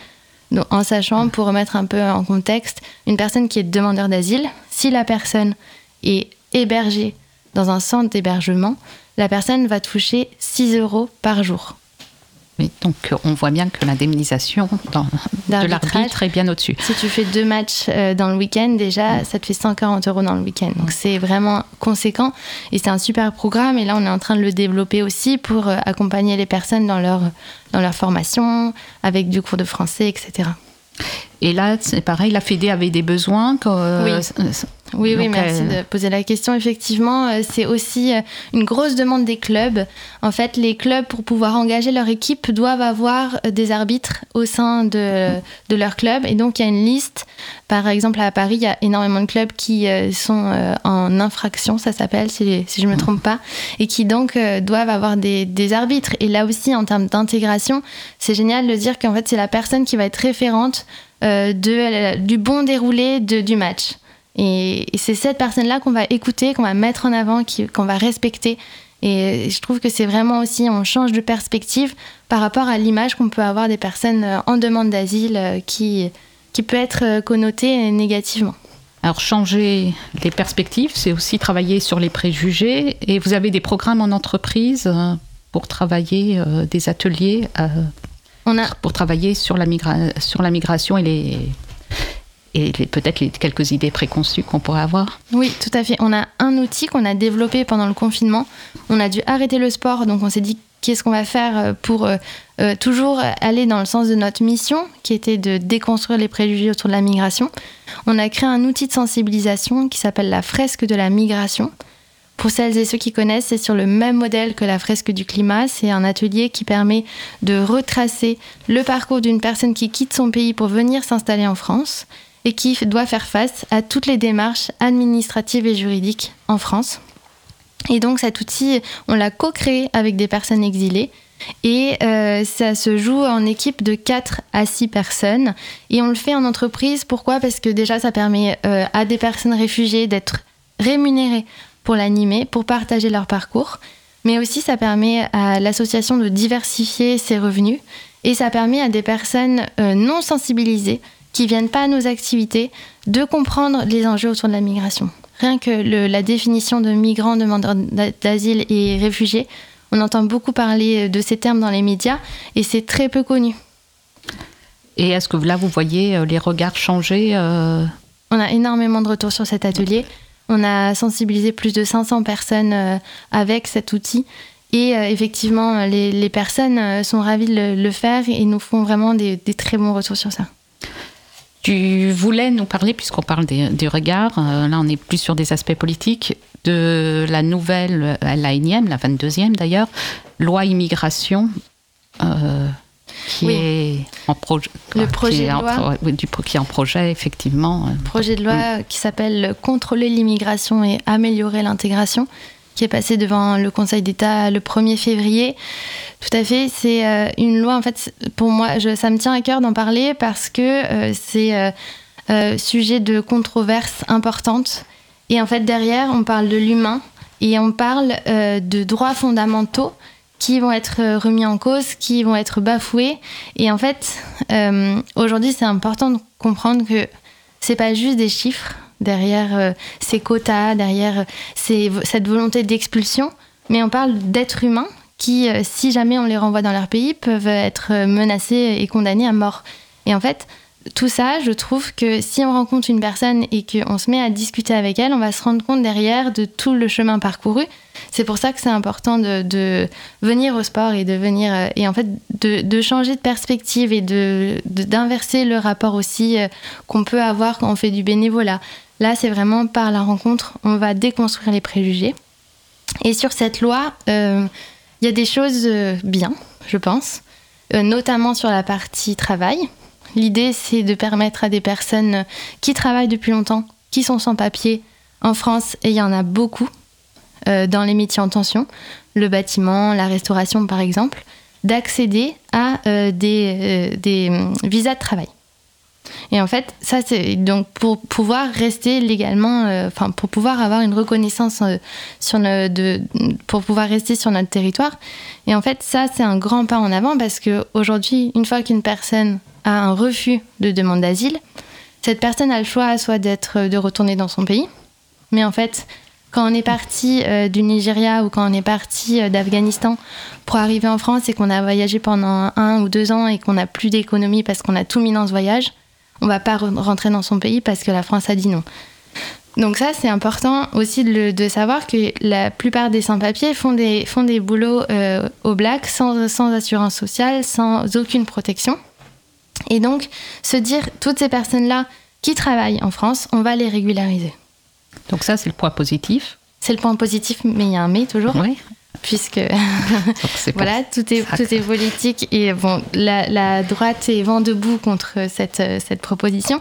Donc, en sachant, pour remettre un peu en contexte, une personne qui est demandeur d'asile, si la personne est hébergée dans un centre d'hébergement, la personne va toucher 6 euros par jour. Mais donc, on voit bien que l'indemnisation de l'arbitre est bien au-dessus. Si tu fais deux matchs euh, dans le week-end, déjà, ça te fait 140 euros dans le week-end. Donc c'est vraiment conséquent et c'est un super programme. Et là, on est en train de le développer aussi pour euh, accompagner les personnes dans leur, dans leur formation, avec du cours de français, etc. Et là, c'est pareil, la Fédé avait des besoins. euh, Oui. Oui, merci euh, de poser la question. Effectivement, euh, c'est aussi euh, une grosse demande des clubs. En fait, les clubs, pour pouvoir engager leur équipe, doivent avoir des arbitres au sein de, de leur club. Et donc, il y a une liste. Par exemple, à Paris, il y a énormément de clubs qui sont en infraction, ça s'appelle, si, si je ne me trompe pas, et qui donc doivent avoir des, des arbitres. Et là aussi, en termes d'intégration, c'est génial de dire qu'en fait, c'est la personne qui va être référente euh, de, du bon déroulé de- du match. Et, et c'est cette personne-là qu'on va écouter, qu'on va mettre en avant, qu'on va respecter. Et je trouve que c'est vraiment aussi, on change de perspective par rapport à l'image qu'on peut avoir des personnes euh, en demande d'asile euh, qui, qui peut être euh, connotée négativement. Alors changer les perspectives, c'est aussi travailler sur les préjugés. Et vous avez des programmes en entreprise pour travailler euh, des ateliers, euh, On a pour travailler sur la, migra- sur la migration et les et peut-être les quelques idées préconçues qu'on pourrait avoir. Oui, tout à fait. On a un outil qu'on a développé pendant le confinement. On a dû arrêter le sport, donc on s'est dit qu'est-ce qu'on va faire euh, pour euh, euh, toujours aller dans le sens de notre mission, qui était de déconstruire les préjugés autour de la migration. On a créé un outil de sensibilisation qui s'appelle la fresque de la migration. Pour celles et ceux qui connaissent, c'est sur le même modèle que la fresque du climat. C'est un atelier qui permet de retracer le parcours d'une personne qui quitte son pays pour venir s'installer en France et qui doit faire face à toutes les démarches administratives et juridiques en France. Et donc cet outil, on l'a co-créé avec des personnes exilées. Et euh, ça se joue en équipe de 4 à 6 personnes. Et on le fait en entreprise. Pourquoi? Parce que déjà, ça permet euh, à des personnes réfugiées d'être rémunérées pour l'animer, pour partager leur parcours. Mais aussi, ça permet à l'association de diversifier ses revenus. Et ça permet à des personnes euh, non sensibilisées, qui viennent pas à nos activités, de comprendre les enjeux autour de la migration. Rien que le- la définition de migrants, demandeurs d'a- d'asile et réfugiés, on entend beaucoup parler de ces termes dans les médias et c'est très peu connu. Et est-ce que là, vous voyez euh, les regards changer euh, On a énormément de retours sur cet atelier. On a sensibilisé plus de 500 personnes euh, avec cet outil. Et euh, effectivement, les, les personnes euh, sont ravies de le, le faire et nous font vraiment des, des très bons retours sur ça. Tu voulais nous parler, puisqu'on parle des, des regards, euh, là on est plus sur des aspects politiques, de la nouvelle, euh, la énième, la 22e d'ailleurs, loi immigration, euh, qui Oui. est en projet. Le projet qui est de en loi. pro- oui, du, qui est en projet, effectivement. projet de loi qui s'appelle Contrôler l'immigration et améliorer l'intégration, qui est passé devant le Conseil d'État le 1er février. Tout à fait, c'est euh, une loi, en fait, pour moi, ça me tient à cœur d'en parler parce que euh, c'est euh, sujet de controverse importante. Et en fait, derrière, on parle de l'humain et on parle de droits fondamentaux qui vont être remis en cause, qui vont être bafoués. Et en fait, aujourd'hui, c'est important de comprendre que c'est pas juste des chiffres derrière euh, ces quotas, derrière euh, cette volonté d'expulsion, mais on parle d'êtres humains qui, euh, si jamais on les renvoie dans leur pays, peuvent être menacés et condamnés à mort. Et en fait, tout ça, je trouve que si on rencontre une personne et qu'on se met à discuter avec elle, on va se rendre compte derrière de tout le chemin parcouru. C'est pour ça que c'est important de, venir au sport et de venir et en fait de, changer de perspective et de d'inverser le rapport aussi qu'on peut avoir quand on fait du bénévolat. Là, c'est vraiment par la rencontre, on va déconstruire les préjugés. Et sur cette loi, euh, il y a des choses euh, bien, je pense, euh, notamment sur la partie travail. L'idée, c'est de permettre à des personnes qui travaillent depuis longtemps, qui sont sans papier en France, et il y en a beaucoup euh, dans les métiers en tension, le bâtiment, la restauration par exemple, d'accéder à euh, des, euh, visas de travail. Et en fait, ça c'est donc pour pouvoir rester légalement, euh, enfin pour pouvoir avoir une reconnaissance euh, sur le, de, pour pouvoir rester sur notre territoire. Et en fait, ça c'est un grand pas en avant parce que aujourd'hui, une fois qu'une personne a un refus de demande d'asile, cette personne a le choix soit d'être, de retourner dans son pays, mais en fait, quand on est parti euh, du Nigeria ou quand on est parti euh, d'Afghanistan pour arriver en France et qu'on a voyagé pendant un ou deux ans et qu'on n'a plus d'économie parce qu'on a tout mis dans ce voyage, on va pas re- rentrer dans son pays parce que la France a dit non. Donc ça, c'est important aussi de savoir que la plupart des sans-papiers font des, font des boulots euh, au black, sans, sans assurance sociale, sans aucune protection. Et donc, se dire, toutes ces personnes-là qui travaillent en France, on va les régulariser. Donc ça, c'est le point positif. C'est le point positif, mais il y a un mais toujours. Oui. Puisque pour voilà, tout est, tout politique et bon, la, la droite est vent debout contre cette, cette proposition.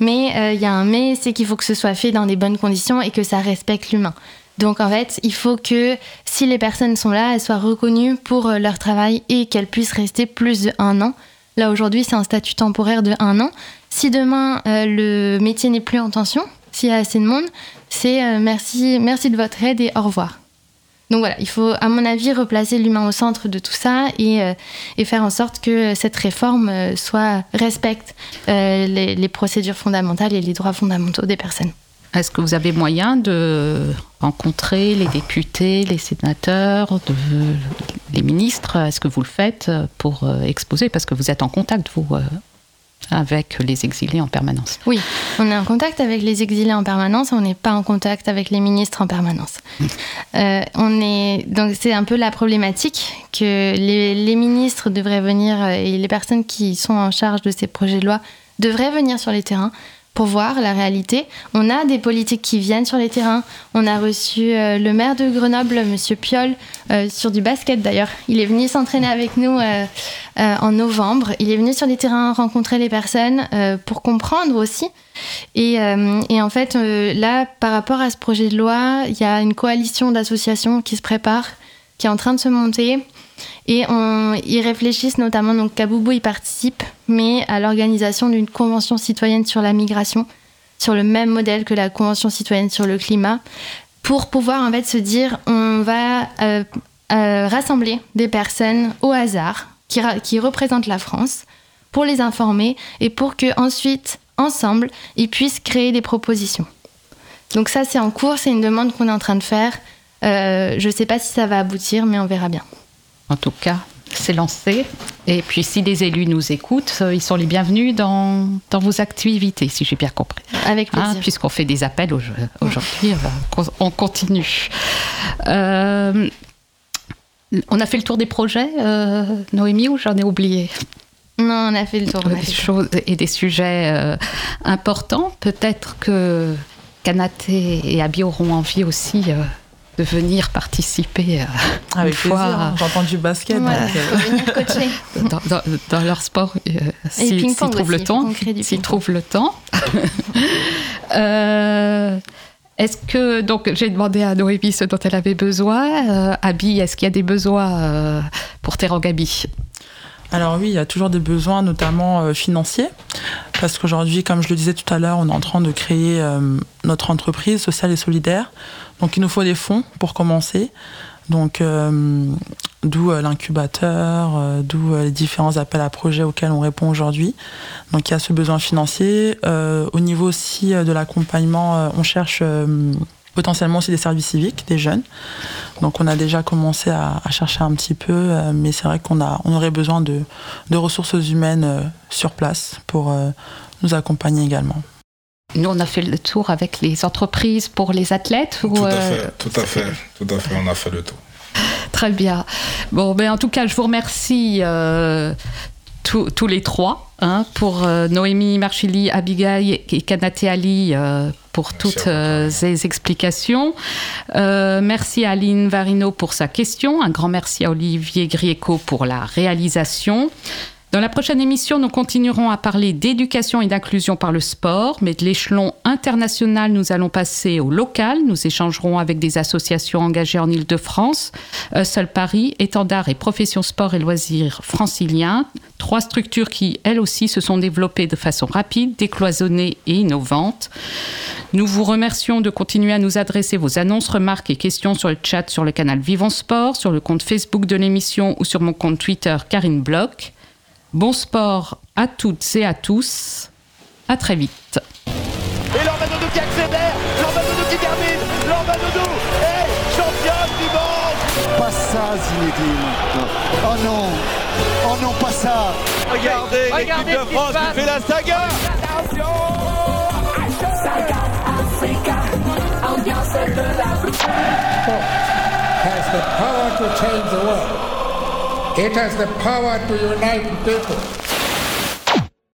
Mais euh, il y a un mais, c'est qu'il faut que ce soit fait dans des bonnes conditions et que ça respecte l'humain. Donc en fait, il faut que si les personnes sont là, elles soient reconnues pour euh, leur travail et qu'elles puissent rester plus de un an. Là aujourd'hui, c'est un statut temporaire de un an. Si demain euh, le métier n'est plus en tension, s'il y a assez de monde, c'est euh, merci, merci de votre aide et au revoir. Donc voilà, il faut, à mon avis, replacer l'humain au centre de tout ça et, euh, faire en sorte que cette réforme euh, soit respecte euh, les, procédures fondamentales et les droits fondamentaux des personnes. Est-ce que vous avez moyen de rencontrer les députés, les sénateurs, les ministres? Est-ce que vous le faites pour exposer? Parce que vous êtes en contact, vous, avec les exilés en permanence. Oui, on est en contact avec les exilés en permanence, on n'est pas en contact avec les ministres en permanence. Euh, on est donc c'est un peu la problématique que les, les ministres devraient venir euh, et les personnes qui sont en charge de ces projets de loi devraient venir sur les terrains pour voir la réalité. On a des politiques qui viennent sur les terrains. On a reçu euh, le maire de Grenoble, Monsieur Piolle, euh, sur du basket d'ailleurs. Il est venu s'entraîner avec nous euh, en novembre. Il est venu sur les terrains rencontrer les personnes pour comprendre aussi. Et, et en fait, là, par rapport à ce projet de loi, il y a une coalition d'associations qui se prépare, qui est en train de se monter. Et on, ils réfléchissent notamment, donc Kaboubou y participe, mais à l'organisation d'une convention citoyenne sur la migration, sur le même modèle que la convention citoyenne sur le climat, pour pouvoir en fait se dire on va euh, euh, rassembler des personnes au hasard qui, représentent la France pour les informer et pour que ensuite ensemble ils puissent créer des propositions. Donc ça c'est en cours, c'est une demande qu'on est en train de faire. Euh, je ne sais pas si ça va aboutir, mais on verra bien. En tout cas, c'est lancé. Et puis, si les élus nous écoutent, euh, ils sont les bienvenus dans, dans vos activités, si j'ai bien compris. Avec plaisir. Hein, Puisqu'on fait des appels au- aujourd'hui, on va- on continue. Euh, on a fait le tour des projets, euh, Noémie, ou j'en ai oublié? Non, on a fait le tour. Des fait le tour. choses et des sujets euh, importants. Peut-être que Kanaté et Abi auront envie aussi euh, de venir participer euh, Avec une plaisir. fois hein. J'entends du basket. Ouais, donc, euh, faut venir coacher. dans, dans- dans leur sport, euh, si- s'ils trouvent le temps. S'ils trouvent le temps. Euh, est-ce que donc j'ai demandé à Noémie ce dont elle avait besoin. Euh, Abi, est-ce qu'il y a des besoins euh, pour Terrangabi Alors oui, il y a toujours des besoins, notamment euh, financiers, parce qu'aujourd'hui, comme je le disais tout à l'heure, on est en train de créer euh, notre entreprise sociale et solidaire. Donc il nous faut des fonds pour commencer. Donc euh, d'où euh, l'incubateur, euh, d'où les différents appels à projets auxquels on répond aujourd'hui. Donc il y a ce besoin financier. Au niveau aussi de l'accompagnement, on cherche potentiellement aussi des services civiques, des jeunes. Donc on a déjà commencé à, chercher un petit peu, mais c'est vrai qu'on aurait besoin de, ressources humaines sur place pour nous accompagner également. Nous, on a fait le tour avec les entreprises pour les athlètes. ou, Tout à euh, fait, tout à fait, tout à fait, on a fait le tour. Très bien. Bon, ben, en tout cas, je vous remercie euh, tous tous les trois hein, pour euh, Noémie Marchili, Abigail et Kanaté Ali euh, pour toutes euh, ces explications. Merci à Aline Varino pour sa question. Un grand merci à Olivier Grieco pour la réalisation. Dans la prochaine émission, nous continuerons à parler d'éducation et d'inclusion par le sport, mais de l'échelon international, nous allons passer au local. Nous échangerons avec des associations engagées en Ile-de-France, Seul Paris, Étendard et Profession Sport et Loisirs franciliens, trois structures qui, elles aussi, se sont développées de façon rapide, décloisonnée et innovante. Nous vous remercions de continuer à nous adresser vos annonces, remarques et questions sur le chat sur le canal Vivons Sport, sur le compte Facebook de l'émission ou sur mon compte Twitter Karine Bloch. Bon sport à toutes et à tous. À très vite. Et Lormanodou qui accélère, Lormanodou qui termine, Lormanodou est championne du monde Pas ça, Zinedine. Oh non. Oh non, pas ça. Regardez, l'équipe de France qui fait la saga has the power to change the world. It has the power to unite people.